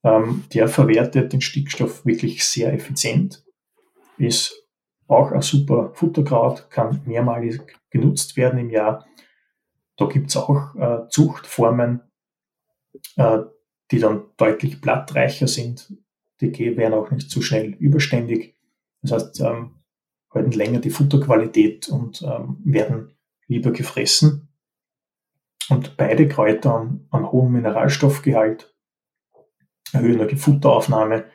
[SPEAKER 3] Ähm, der verwertet den Stickstoff wirklich sehr effizient, ist auch ein super Futterkraut, kann mehrmalig genutzt werden im Jahr. Da gibt es auch äh, Zuchtformen, äh, die dann deutlich blattreicher sind. Die werden auch nicht zu schnell überständig. Das heißt, ähm, halten länger die Futterqualität und ähm, werden lieber gefressen. Und beide Kräuter haben einen hohen Mineralstoffgehalt erhöhen die Futteraufnahme.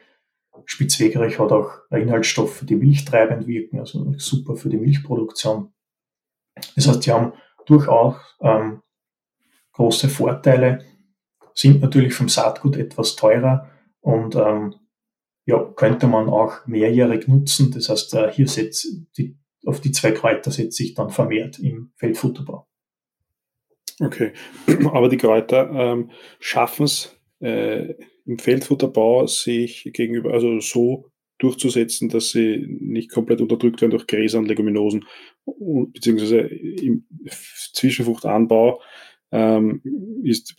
[SPEAKER 3] Spitzwegerich hat auch Inhaltsstoffe, die milchtreibend wirken, also super für die Milchproduktion. Das heißt, die haben durchaus ähm, große Vorteile, sind natürlich vom Saatgut etwas teurer und ähm, ja, könnte man auch mehrjährig nutzen. Das heißt, äh, hier setzt die, auf die zwei Kräuter setzt sich dann vermehrt im Feldfutterbau.
[SPEAKER 2] Okay, (clears throat) aber die Kräuter ähm, schaffen es äh, im Feldfutterbau sich gegenüber, also so durchzusetzen, dass sie nicht komplett unterdrückt werden durch Gräser und Leguminosen, beziehungsweise im Zwischenfruchtanbau ähm, ist,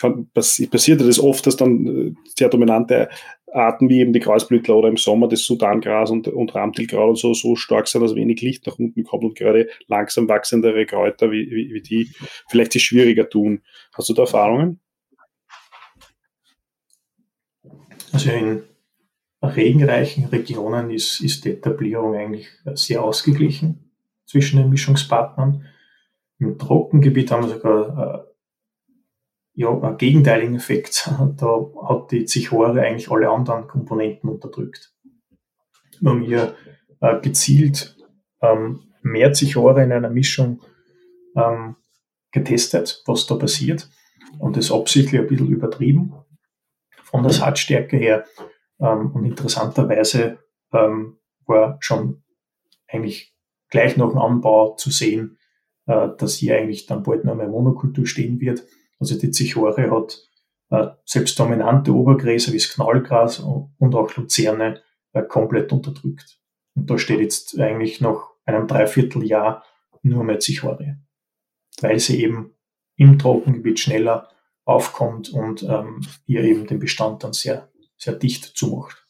[SPEAKER 2] kann, passiert das oft, dass dann äh, sehr dominante Arten wie eben die Kreuzblütler oder im Sommer das Sudangras und, und Ramtilkraut und so, so stark sind, dass wenig Licht nach unten kommt und gerade langsam wachsendere Kräuter wie, wie, wie die vielleicht sich schwieriger tun. Hast du da Erfahrungen?
[SPEAKER 3] Also in regenreichen Regionen ist, ist die Etablierung eigentlich sehr ausgeglichen zwischen den Mischungspartnern. Im Trockengebiet haben wir sogar äh, ja, einen gegenteiligen Effekt. (laughs) Da hat die Zichore eigentlich alle anderen Komponenten unterdrückt. Wir haben hier äh, gezielt ähm, mehr Zichore in einer Mischung ähm, getestet, was da passiert und das absichtlich ein bisschen übertrieben von der Saatstärke her. Ähm, und interessanterweise ähm, war schon eigentlich gleich nach dem Anbau zu sehen, äh, dass hier eigentlich dann bald noch mehr Monokultur stehen wird. Also die Zichore hat äh, selbst dominante Obergräser wie das Knallgras und auch Luzerne äh, komplett unterdrückt. Und da steht jetzt eigentlich nach einem Dreivierteljahr nur mehr Zichore, weil sie eben im Trockengebiet schneller aufkommt und ähm, hier eben den Bestand dann sehr, sehr dicht zumacht.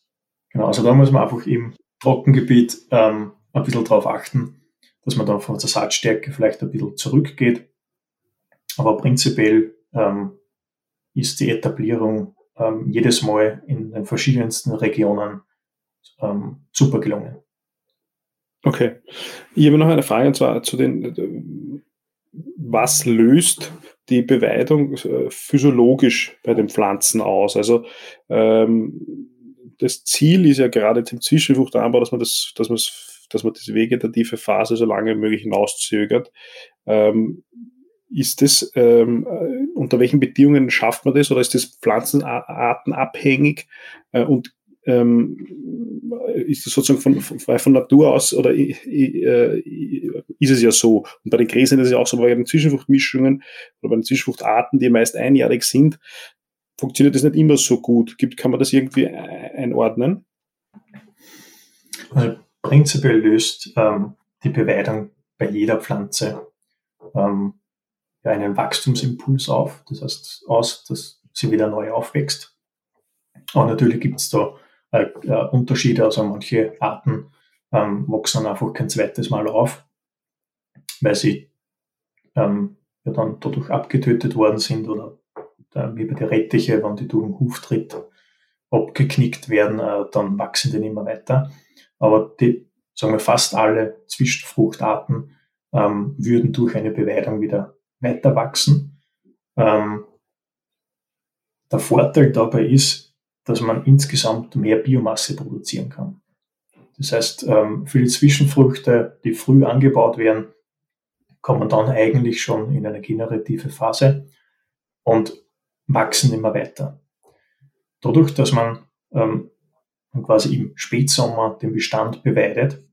[SPEAKER 3] Genau, also da muss man einfach im Trockengebiet ähm, ein bisschen drauf achten, dass man dann von der Saatstärke vielleicht ein bisschen zurückgeht. Aber prinzipiell ähm, ist die Etablierung ähm, jedes Mal in den verschiedensten Regionen ähm, super gelungen.
[SPEAKER 2] Okay. Ich habe noch eine Frage und zwar zu den, was löst die Beweidung äh, physiologisch bei den Pflanzen aus? Also ähm, das Ziel ist ja gerade im Zwischenfruchtanbau, dass man das, dass man dass man diese vegetative Phase so lange wie möglich hinauszögert. Ähm, ist das, ähm, äh, unter welchen Bedingungen schafft man das oder ist das pflanzenartenabhängig äh, und ähm, ist das sozusagen von, von, von Natur aus oder äh, ist es ja so? Und bei den Gräsern ist es ja auch so, bei den Zwischenfruchtmischungen oder bei den Zwischenfruchtarten, die meist einjährig sind, funktioniert das nicht immer so gut. Gibt, kann man das irgendwie einordnen?
[SPEAKER 3] Prinzipiell löst ähm, die Beweidung bei jeder Pflanze ähm, einen Wachstumsimpuls auf, das heißt aus, dass sie wieder neu aufwächst. Aber natürlich gibt es da äh, äh, Unterschiede, also manche Arten ähm, wachsen einfach kein zweites Mal auf, weil sie ähm, ja dann dadurch abgetötet worden sind oder äh, wie bei den Rettiche, wenn die durch den Huftritt abgeknickt werden, äh, dann wachsen die nicht mehr weiter. Aber die, sagen wir, fast alle Zwischenfruchtarten ähm, würden durch eine Beweidung wieder weiter wachsen. Ähm, der Vorteil dabei ist, dass man insgesamt mehr Biomasse produzieren kann. Das heißt, ähm, die Zwischenfrüchte, die früh angebaut werden, kommt man dann eigentlich schon in eine generative Phase und wachsen immer weiter. Dadurch, dass man ähm, quasi im Spätsommer den Bestand beweidet,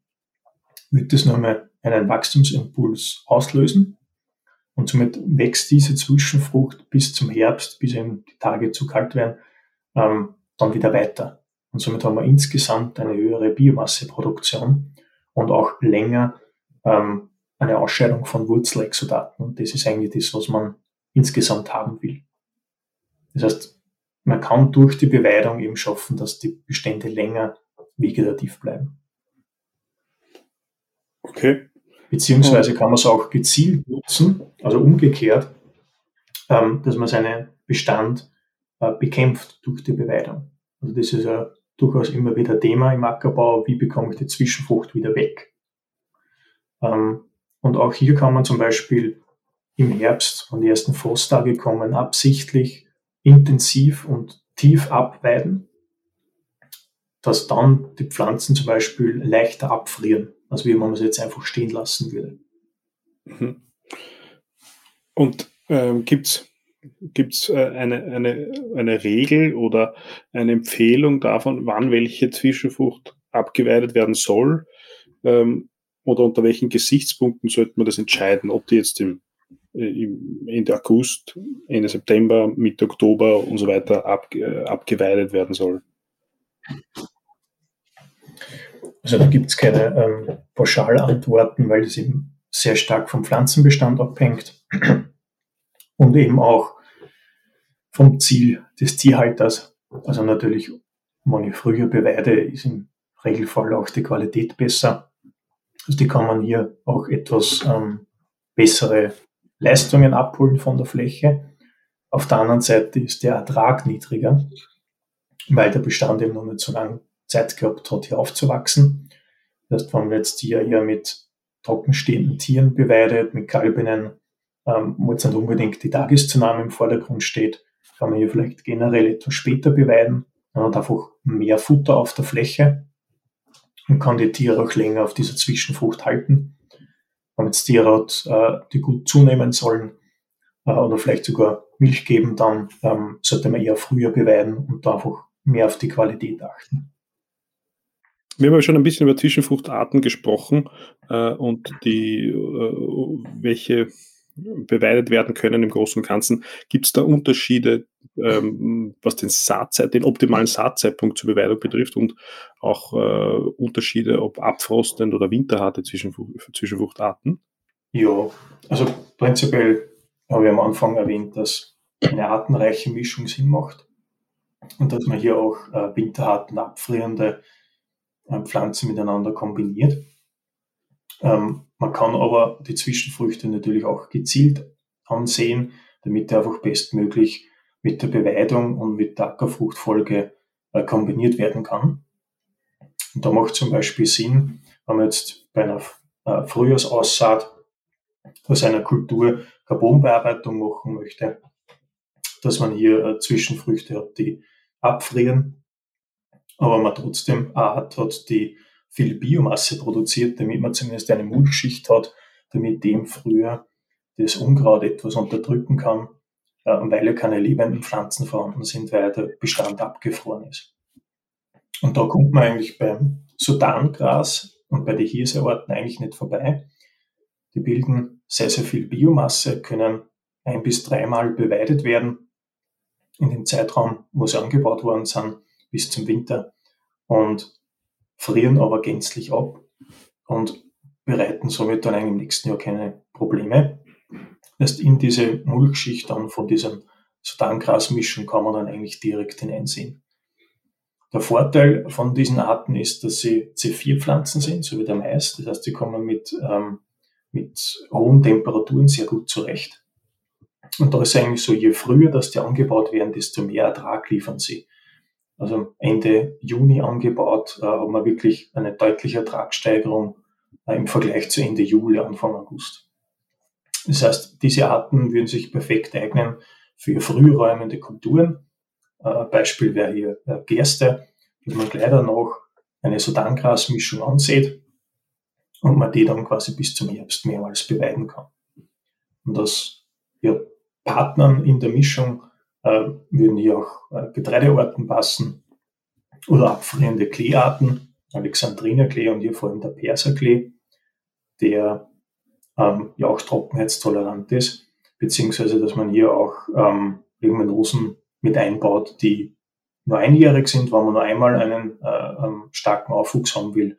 [SPEAKER 3] wird das nochmal einen Wachstumsimpuls auslösen und somit wächst diese Zwischenfrucht bis zum Herbst, bis eben die Tage zu kalt werden, ähm, dann wieder weiter. Und somit haben wir insgesamt eine höhere Biomasseproduktion und auch länger ähm, eine Ausscheidung von Wurzelexodaten. Und das ist eigentlich das, was man insgesamt haben will. Das heißt, man kann durch die Beweidung eben schaffen, dass die Bestände länger vegetativ bleiben.
[SPEAKER 2] Okay.
[SPEAKER 3] Beziehungsweise kann man es auch gezielt nutzen, also umgekehrt, ähm, dass man seinen Bestand äh, bekämpft durch die Beweidung. Also das ist ja durchaus immer wieder Thema im Ackerbau, wie bekomme ich die Zwischenfrucht wieder weg. Ähm, und auch hier kann man zum Beispiel im Herbst, wenn die ersten Frosttage kommen, absichtlich intensiv und tief abweiden, dass dann die Pflanzen zum Beispiel leichter abfrieren als wie man es jetzt einfach stehen lassen würde.
[SPEAKER 2] Mhm. Und ähm, gibt es äh, eine, eine, eine Regel oder eine Empfehlung davon, wann welche Zwischenfrucht abgeweidet werden soll? Ähm, oder unter welchen Gesichtspunkten sollte man das entscheiden, ob die jetzt im Ende August, Ende September, Mitte Oktober und so weiter ab, äh, abgeweidet werden soll?
[SPEAKER 3] Also da gibt es keine ähm, Pauschalantworten, weil das eben sehr stark vom Pflanzenbestand abhängt (clears throat) und eben auch vom Ziel des Tierhalters. Also natürlich wenn ich früher beweide, ist im Regelfall auch die Qualität besser. Also die kann man hier auch etwas ähm, bessere Leistungen abholen von der Fläche. Auf der anderen Seite ist der Ertrag niedriger, weil der Bestand eben noch nicht so lange Zeit gehabt hat, hier aufzuwachsen. Das heißt, wenn man jetzt hier eher mit trockenstehenden Tieren beweidet, mit Kalbinnen, ähm, wo jetzt nicht unbedingt die Tageszunahme im Vordergrund steht, kann man hier vielleicht generell etwas später beweiden. Man hat einfach mehr Futter auf der Fläche und kann die Tiere auch länger auf dieser Zwischenfrucht halten. Tiere hat, äh, die gut zunehmen sollen äh, oder vielleicht sogar Milch geben, dann ähm, sollte man eher früher beweiden und da einfach mehr auf die Qualität achten.
[SPEAKER 2] Wir haben ja schon ein bisschen über Zwischenfruchtarten gesprochen äh, und die, äh, welche beweidet werden können im Großen und Ganzen. Gibt es da Unterschiede, ähm, was den Saatzeit, den optimalen Saatzeitpunkt zur Beweidung betrifft und auch äh, Unterschiede, ob abfrostend oder winterharte Zwischenfruchtarten?
[SPEAKER 3] Ja, also prinzipiell habe ich am Anfang erwähnt, dass eine artenreiche Mischung Sinn macht und dass man hier auch äh, winterharten, abfrierende äh, Pflanzen miteinander kombiniert. Ähm, man kann aber die Zwischenfrüchte natürlich auch gezielt ansehen, damit er einfach bestmöglich mit der Beweidung und mit der Ackerfruchtfolge äh, kombiniert werden kann. Und da macht zum Beispiel Sinn, wenn man jetzt bei einer äh, Frühjahrsaussaat aus einer Kultur Carbonbearbeitung machen möchte, dass man hier äh, Zwischenfrüchte hat, die abfrieren, aber man trotzdem eine Art hat, die viel Biomasse produziert, damit man zumindest eine Mulchschicht hat, damit dem früher das Unkraut etwas unterdrücken kann, weil ja keine lebenden Pflanzen vorhanden sind, weil der Bestand abgefroren ist. Und da kommt man eigentlich beim Sudangras und bei den Hirsearten eigentlich nicht vorbei. Die bilden sehr, sehr viel Biomasse, können ein bis dreimal beweidet werden in dem Zeitraum, wo sie angebaut worden sind, bis zum Winter. Und frieren aber gänzlich ab und bereiten somit dann eigentlich im nächsten Jahr keine Probleme. Erst in diese Mulchschicht dann von diesem Sudangrasmischung kann man dann eigentlich direkt hineinsehen. Der Vorteil von diesen Arten ist, dass sie C4-Pflanzen sind, so wie der Mais. Das heißt, sie kommen mit, ähm, mit hohen Temperaturen sehr gut zurecht. Und da ist eigentlich so, je früher dass die angebaut werden, desto mehr Ertrag liefern sie also Ende Juni angebaut, äh, haben wir wirklich eine deutliche Ertragssteigerung äh, im Vergleich zu Ende Juli, Anfang August. Das heißt, diese Arten würden sich perfekt eignen für frühräumende Kulturen. Äh, Beispiel wäre hier äh, Gerste, dass man gleich danach eine Sudangrasmischung ansieht und man die dann quasi bis zum Herbst mehrmals beweiden kann. Und das ja, Partnern in der Mischung äh, würden hier auch äh, Getreidearten passen oder abfrierende Kleearten, Alexandrinerklee und hier vor allem der Perserklee, der ähm, ja auch trockenheitstolerant ist, beziehungsweise dass man hier auch ähm, Leguminosen mit einbaut, die nur einjährig sind, wenn man nur einmal einen äh, ähm, starken Aufwuchs haben will,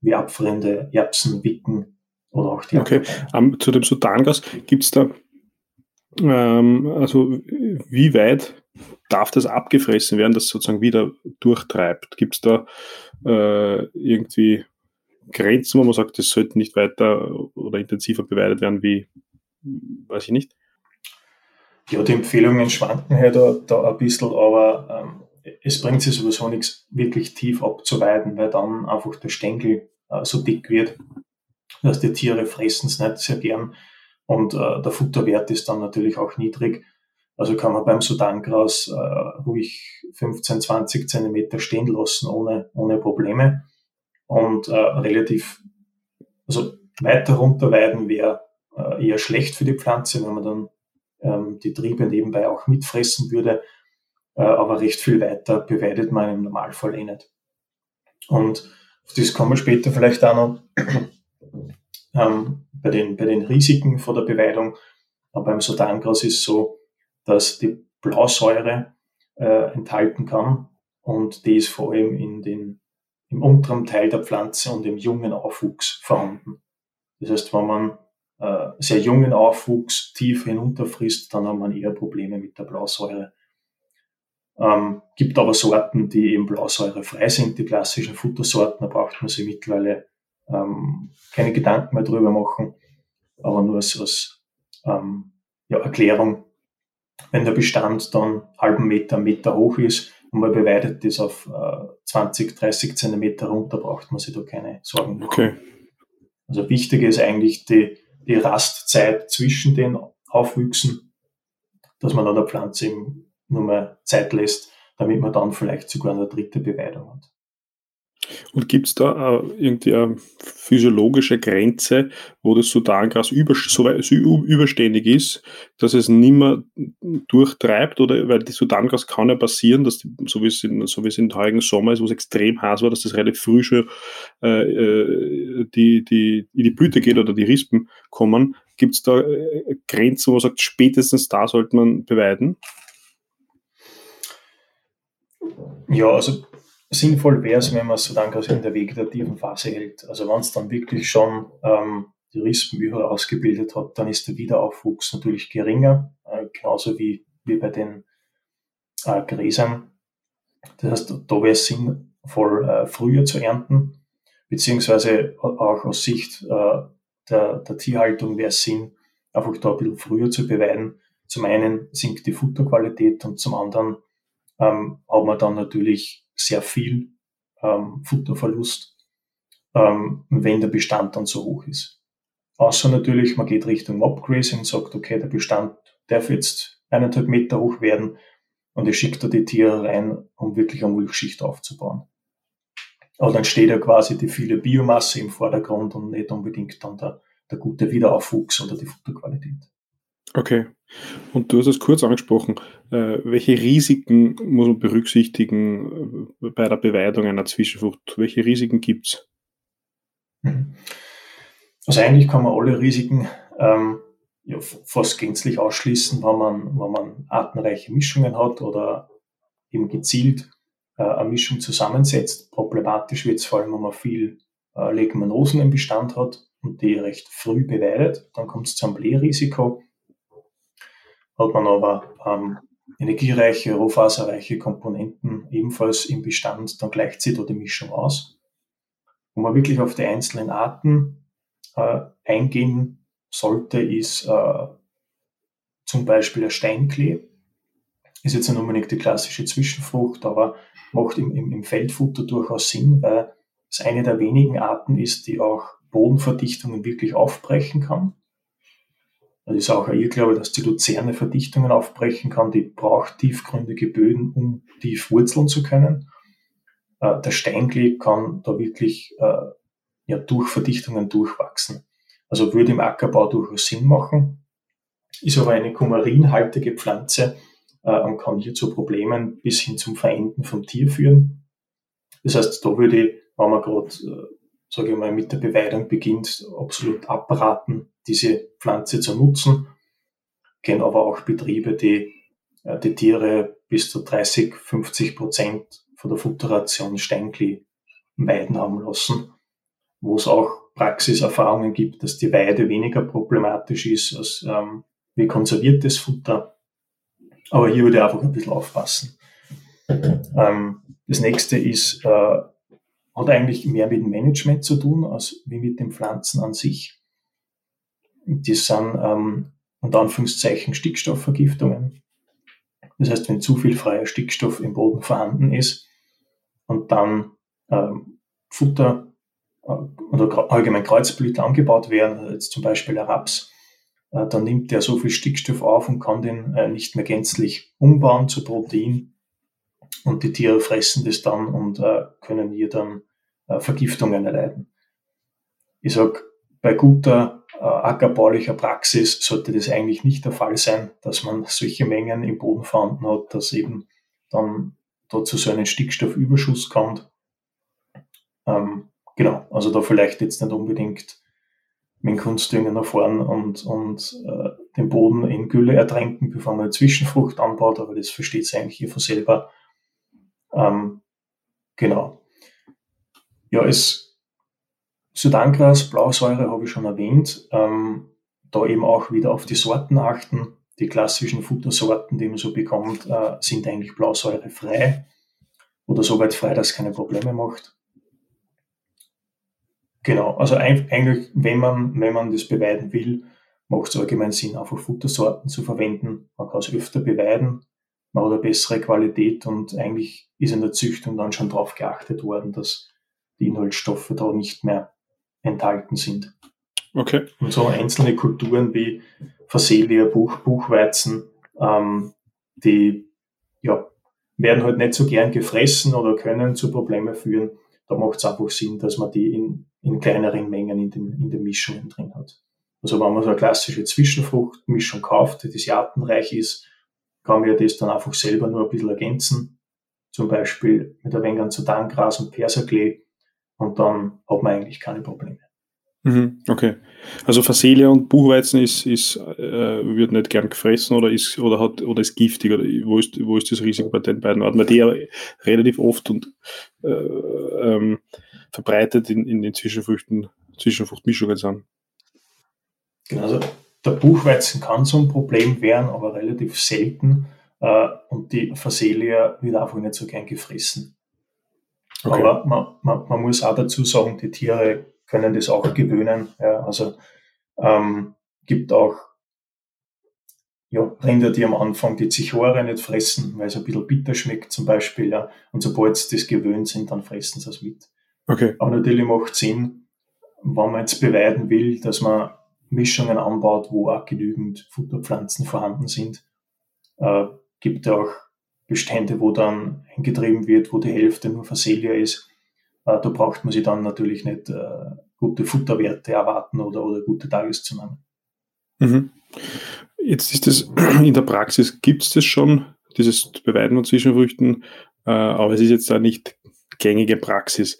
[SPEAKER 3] wie abfrierende Erbsen, Wicken oder auch die.
[SPEAKER 2] Okay, um, zu dem Sudangas gibt es da ähm, also wie weit darf das abgefressen werden, dass sozusagen wieder durchtreibt? Gibt es da äh, irgendwie Grenzen, wo man sagt, das sollte nicht weiter oder intensiver beweidet werden wie, weiß ich nicht?
[SPEAKER 3] Ja, die Empfehlungen schwanken halt da, da ein bisschen, aber ähm, es bringt sich sowieso nichts, wirklich tief abzuweiden, weil dann einfach der Stängel äh, so dick wird, dass die Tiere fressen es nicht sehr gern und äh, der Futterwert ist dann natürlich auch niedrig. Also kann man beim Sudangras äh, ruhig 15, 20 Zentimeter stehen lassen ohne, ohne Probleme. Und äh, relativ, also weiter runterweiden wäre äh, eher schlecht für die Pflanze, wenn man dann ähm, die Triebe nebenbei auch mitfressen würde. Äh, aber recht viel weiter beweidet man im Normalfall eh nicht. Und auf das kommen wir später vielleicht auch noch (clears throat) ähm, bei, den, bei den Risiken vor der Beweidung. Aber beim Sodangras ist so, dass die Blausäure äh, enthalten kann und die ist vor allem in den, im unteren Teil der Pflanze und im jungen Aufwuchs vorhanden. Das heißt, wenn man äh, sehr jungen Aufwuchs tief hinunterfrisst, dann hat man eher Probleme mit der Blausäure. Ähm, gibt aber Sorten, die eben blausäurefrei sind, die klassischen Futtersorten, da braucht man sich mittlerweile ähm, keine Gedanken mehr drüber machen, aber nur als, als ähm, ja, Erklärung, wenn der Bestand dann halben Meter, Meter hoch ist und man beweidet das auf äh, 20, 30 Zentimeter runter, braucht man sich da keine Sorgen machen. Okay. Also wichtig ist eigentlich die, die Rastzeit zwischen den Aufwüchsen, dass man dann der Pflanze eben nur mal Zeit lässt, damit man dann vielleicht sogar eine dritte Beweidung hat.
[SPEAKER 2] Und gibt es da äh, irgendwie eine physiologische Grenze, wo das Sudangras über, so, so überständig ist, dass es nimmer durchtreibt? Oder weil die Sudangras kann ja passieren, dass die, so wie es in, so in heurigen Sommer ist, wo es extrem heiß war, dass das relativ früh schon äh, äh die, die, in die Blüte geht oder die Rispen kommen. Gibt es da äh, Grenzen, wo man sagt, spätestens da sollte man beweiden?
[SPEAKER 3] Ja, also sinnvoll wäre es, wenn man es so quasi in der vegetativen Phase hält. Also wenn es dann wirklich schon ähm, die Rispen überall ausgebildet hat, dann ist der Wiederaufwuchs natürlich geringer, äh, genauso wie, wie bei den äh, Gräsern. Das heißt, da wäre es sinnvoll, äh, früher zu ernten, beziehungsweise auch aus Sicht äh, der, der Tierhaltung wäre es Sinn, einfach da ein bisschen früher zu beweiden. Zum einen sinkt die Futterqualität und zum anderen ähm, hat man dann natürlich sehr viel ähm, Futterverlust, ähm, wenn der Bestand dann so hoch ist. Außer natürlich, man geht Richtung Mobgrazing und sagt, okay, der Bestand darf jetzt eineinhalb Meter hoch werden und ich schicke da die Tiere rein, um wirklich eine Mulchschicht aufzubauen. Aber dann steht ja quasi die viele Biomasse im Vordergrund und nicht unbedingt dann der, der gute Wiederaufwuchs oder die Futterqualität.
[SPEAKER 2] Okay. Und du hast es kurz angesprochen. Äh, welche Risiken muss man berücksichtigen äh, bei der Beweidung einer Zwischenfrucht? Welche Risiken gibt es?
[SPEAKER 3] Mhm. Also eigentlich kann man alle Risiken ähm, ja, fast gänzlich ausschließen, wenn man, wenn man artenreiche Mischungen hat oder eben gezielt äh, eine Mischung zusammensetzt. Problematisch wird es vor allem, wenn man viel äh, Leguminosen im Bestand hat und die recht früh beweidet. Dann kommt es zum Blährisiko hat man aber ähm, energiereiche, rohfaserreiche Komponenten ebenfalls im Bestand, dann gleicht sich da die Mischung aus. Wo man wirklich auf die einzelnen Arten äh, eingehen sollte, ist äh, zum Beispiel der Steinklee. Ist jetzt nicht unbedingt die klassische Zwischenfrucht, aber macht im, im, im Feldfutter durchaus Sinn, weil es eine der wenigen Arten ist, die auch Bodenverdichtungen wirklich aufbrechen kann. Das ist auch ein Irrglaube, dass die Luzerne Verdichtungen aufbrechen kann. Die braucht tiefgründige Böden, um tief wurzeln zu können. Äh, der Steinklee kann da wirklich äh, ja, durch Verdichtungen durchwachsen. Also würde im Ackerbau durchaus Sinn machen, ist aber eine kumarinhaltige Pflanze äh, und kann hier zu Problemen bis hin zum Verenden vom Tier führen. Das heißt, da würde ich, wenn man gerade, äh, sage ich mal, mit der Beweidung beginnt, absolut abraten, diese Pflanze zu nutzen. Kennen aber auch Betriebe, die äh, die Tiere bis zu 30, 50 Prozent von der Futterration Steinklee weiden haben lassen, wo es auch Praxiserfahrungen gibt, dass die Weide weniger problematisch ist als ähm, wie konserviertes Futter. Aber hier würde ich einfach ein bisschen aufpassen. Ähm, das nächste ist, äh, hat eigentlich mehr mit dem Management zu tun, als wie mit den Pflanzen an sich. Die sind ähm, unter Anführungszeichen Stickstoffvergiftungen. Das heißt, wenn zu viel freier Stickstoff im Boden vorhanden ist und dann ähm, Futter äh, oder allgemein Kreuzblüter angebaut werden, jetzt zum Beispiel der Raps, äh, dann nimmt der so viel Stickstoff auf und kann den äh, nicht mehr gänzlich umbauen zu Protein. Und die Tiere fressen das dann und äh, können hier dann äh, Vergiftungen erleiden. Ich sag, bei guter äh, ackerbaulicher Praxis sollte das eigentlich nicht der Fall sein, dass man solche Mengen im Boden vorhanden hat, dass eben dann dazu so einen Stickstoffüberschuss kommt. Ähm, genau, also da vielleicht jetzt nicht unbedingt mit Kunstdünger nach vorn und, und äh, den Boden in Gülle ertränken, bevor man eine Zwischenfrucht anbaut, aber das versteht sich eigentlich hier von selber. Ähm, genau. Ja, es Sudangras, Blausäure habe ich schon erwähnt. Ähm, da eben auch wieder auf die Sorten achten. die klassischen Futtersorten, die man so bekommt, äh, sind eigentlich blausäurefrei oder so weit frei, dass es keine Probleme macht. Genau, also eigentlich, wenn man, wenn man das beweiden will, macht es allgemein Sinn, einfach Futtersorten zu verwenden. Man kann es öfter beweiden, man hat eine bessere Qualität und eigentlich ist in der Züchtung dann schon darauf geachtet worden, dass die Inhaltsstoffe da nicht mehr enthalten sind.
[SPEAKER 2] Okay.
[SPEAKER 3] Und so einzelne Kulturen wie Facelia, Buch, Buchweizen, ähm, die ja, werden halt nicht so gern gefressen oder können zu Problemen führen. Da macht es einfach Sinn, dass man die in, in kleineren Mengen in den, in den Mischungen drin hat. Also wenn man so eine klassische Zwischenfruchtmischung kauft, die sehr artenreich ist, kann man ja das dann einfach selber nur ein bisschen ergänzen. Zum Beispiel mit ein wenig Zutangras und Perserklee. Und dann hat man eigentlich keine Probleme.
[SPEAKER 2] Mhm, okay. Also Facelia und Buchweizen ist, ist, äh, wird nicht gern gefressen oder ist, oder hat, oder ist giftig oder wo ist, wo ist das Risiko bei den beiden Arten? Weil die ja relativ oft und äh, ähm, verbreitet in, in den Zwischenfrüchten, Zwischenfruchtmischungen sind.
[SPEAKER 3] Genau, also der Buchweizen kann so ein Problem werden, aber relativ selten. Äh, und die Facelia wird einfach nicht so gern gefressen. Okay. Aber man, man, man muss auch dazu sagen, die Tiere können das auch gewöhnen. Ja, also ähm, gibt auch ja, Rinder, die am Anfang die Zichore nicht fressen, weil es ein bisschen bitter schmeckt zum Beispiel. Ja, und sobald sie das gewöhnt sind, dann fressen sie es mit.
[SPEAKER 2] Okay.
[SPEAKER 3] Aber natürlich macht Sinn, wenn man jetzt beweiden will, dass man Mischungen anbaut, wo auch genügend Futterpflanzen vorhanden sind. Äh, gibt auch Bestände, wo dann eingetrieben wird, wo die Hälfte nur Facelia ist. Äh, da braucht man sich dann natürlich nicht äh, gute Futterwerte erwarten oder, oder gute Tageszunahmen.
[SPEAKER 2] Mhm. Jetzt ist es (clears throat) in der Praxis, gibt es das schon, dieses Beweiden von Zwischenfrüchten, äh, aber es ist jetzt da nicht gängige Praxis.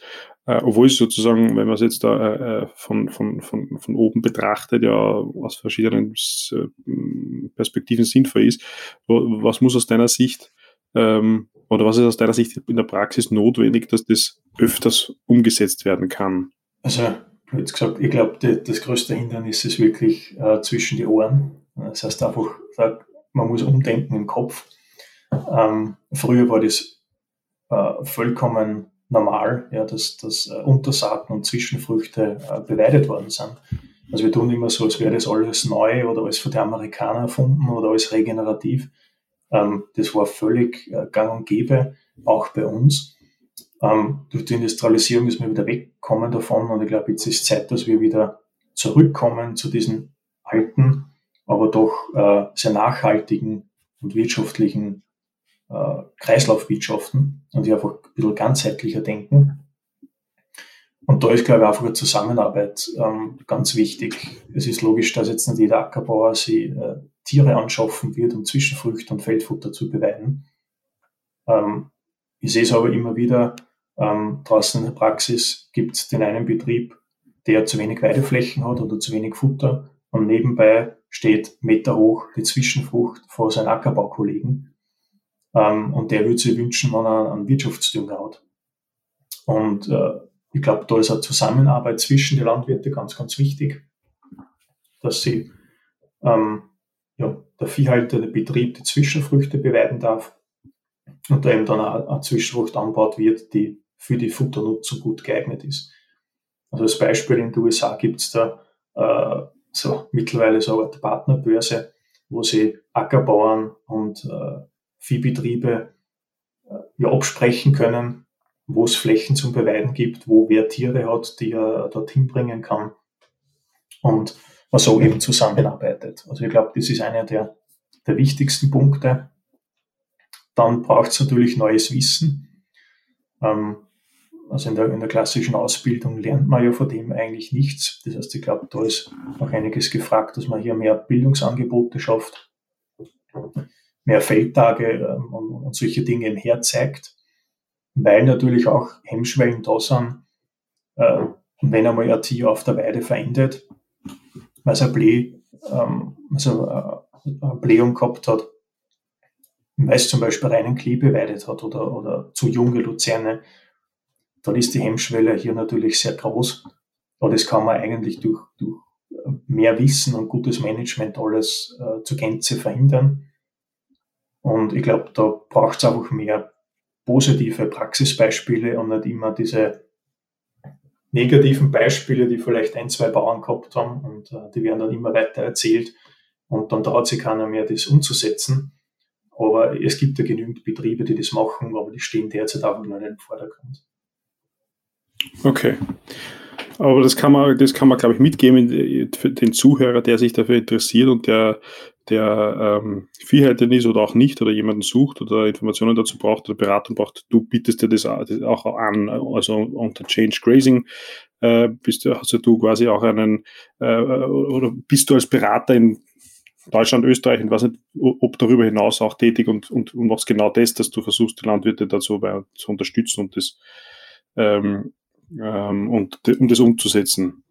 [SPEAKER 2] Äh, obwohl es sozusagen, wenn man es jetzt da äh, von, von, von, von oben betrachtet, ja aus verschiedenen äh, Perspektiven sinnvoll ist. Was muss aus deiner Sicht ähm, oder was ist aus deiner Sicht in der Praxis notwendig, dass das öfters umgesetzt werden kann?
[SPEAKER 3] Also, jetzt gesagt, ich glaube, das größte Hindernis ist wirklich äh, zwischen die Ohren. Das heißt einfach, man muss umdenken im Kopf. Ähm, früher war das äh, vollkommen normal, ja, dass, dass äh, Untersaaten und Zwischenfrüchte äh, beweidet worden sind. Also wir tun immer so, als wäre das alles neu oder alles von den Amerikanern erfunden oder alles regenerativ. Ähm, das war völlig äh, gang und gäbe, auch bei uns. Ähm, durch die Industrialisierung ist man wieder weggekommen davon und ich glaube, jetzt ist Zeit, dass wir wieder zurückkommen zu diesen alten, aber doch sehr nachhaltigen und wirtschaftlichen äh, Kreislaufwirtschaften und die einfach ein bisschen ganzheitlicher denken. Und da ist, glaube ich, einfach eine Zusammenarbeit ähm, ganz wichtig. Es ist logisch, dass jetzt nicht jeder Ackerbauer sich äh, Tiere anschaffen wird, um Zwischenfrüchte und Feldfutter zu beweiden. Ähm, ich sehe es aber immer wieder, ähm, draußen in der Praxis gibt es den einen Betrieb, der zu wenig Weideflächen hat oder zu wenig Futter und nebenbei steht Meter hoch die Zwischenfrucht vor seinen Ackerbaukollegen. Ähm, und der würde sich wünschen, wenn er einen Wirtschaftsdünger hat. Und äh, ich glaube, da ist eine Zusammenarbeit zwischen den Landwirten ganz, ganz wichtig, dass sie ähm, ja, der Viehhalter, der Betrieb die Zwischenfrüchte beweiden darf und da eben dann eine, eine Zwischenfrucht anbaut wird, die für die Futternutzung gut geeignet ist. Also als Beispiel in den USA gibt es da äh, so mittlerweile so eine Partnerbörse, wo sie Ackerbauern und äh, Viehbetriebe äh, ja, absprechen können, wo es Flächen zum Beweiden gibt, wo wer Tiere hat, die er dorthin bringen kann und man so eben zusammenarbeitet. Also ich glaube, das ist einer der, der wichtigsten Punkte. Dann braucht es natürlich neues Wissen. Ähm, also in der, in der klassischen Ausbildung lernt man ja von dem eigentlich nichts. Das heißt, ich glaube, da ist noch einiges gefragt, dass man hier mehr Bildungsangebote schafft mehr Feldtage ähm, und, und solche Dinge im herzeigt, weil natürlich auch Hemmschwellen da sind, äh, wenn einmal ein Tier auf der Weide verendet, weil es ein Bläh, ähm, also äh, eine Blähung gehabt hat, weil es zum Beispiel reinen Klee beweidet hat oder, oder zu junge Luzerne, dann ist die Hemmschwelle hier natürlich sehr groß. Aber das kann man eigentlich durch, durch mehr Wissen und gutes Management alles äh, zur Gänze verhindern. Und ich glaube, da braucht es einfach mehr positive Praxisbeispiele und nicht immer diese negativen Beispiele, die vielleicht ein, zwei Bauern gehabt haben und äh, die werden dann immer weiter erzählt und dann traut sich keiner mehr, das umzusetzen. Aber es gibt ja genügend Betriebe, die das machen, aber die stehen derzeit einfach nur in den Vordergrund.
[SPEAKER 2] Okay. Aber das kann man, das kann man, glaube ich, mitgeben für den Zuhörer, der sich dafür interessiert und der, der ähm, Viehhalter ist oder auch nicht oder jemanden sucht oder Informationen dazu braucht oder Beratung braucht. Du bietest dir das auch an, also unter Change Grazing äh, bist du, hast du quasi auch einen, äh, oder bist du als Berater in Deutschland, Österreich, ich weiß nicht, ob darüber hinaus auch tätig und, und, und machst genau das, dass du versuchst, die Landwirte dazu bei, zu unterstützen und das ähm, ähm, und um das umzusetzen.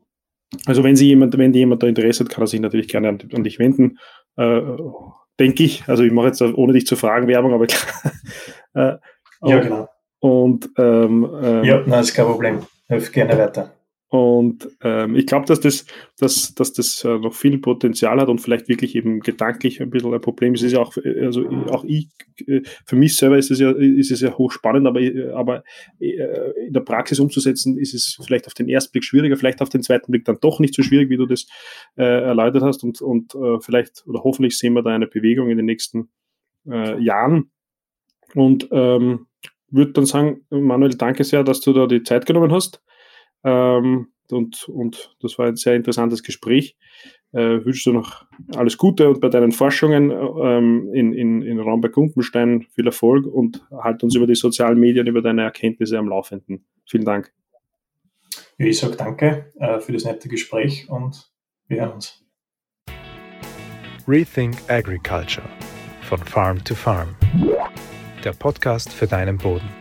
[SPEAKER 2] Also wenn sie jemand, wenn jemand da Interesse hat, kann er sich natürlich gerne an, an dich wenden, äh, denke ich. Also ich mache jetzt ohne dich zu fragen Werbung, aber (laughs)
[SPEAKER 3] äh, ja genau.
[SPEAKER 2] Und ähm,
[SPEAKER 3] ähm, ja, nein, ist kein Problem. Hilf gerne weiter.
[SPEAKER 2] Und ähm, ich glaube, dass das, dass, dass das äh, noch viel Potenzial hat und vielleicht wirklich eben gedanklich ein bisschen ein Problem ist. Es ist ja auch, äh, also auch ich, äh, für mich selber ist es ja, ist es ja hochspannend, aber, äh, aber in der Praxis umzusetzen, ist es vielleicht auf den ersten Blick schwieriger, vielleicht auf den zweiten Blick dann doch nicht so schwierig, wie du das äh, erläutert hast. Und, und äh, vielleicht oder hoffentlich sehen wir da eine Bewegung in den nächsten äh, Jahren. Und ähm, würde dann sagen, Manuel, danke sehr, dass du da die Zeit genommen hast. Ähm, und, und das war ein sehr interessantes Gespräch. Äh, wünschst du noch alles Gute und bei deinen Forschungen ähm, in, in, in Raum bei Kumpenstein viel Erfolg und halt uns über die sozialen Medien, über deine Erkenntnisse am Laufenden. Vielen Dank.
[SPEAKER 3] Ich sage danke äh, für das nette Gespräch und wir hören uns.
[SPEAKER 1] Rethink Agriculture von Farm to Farm. Der Podcast für deinen Boden.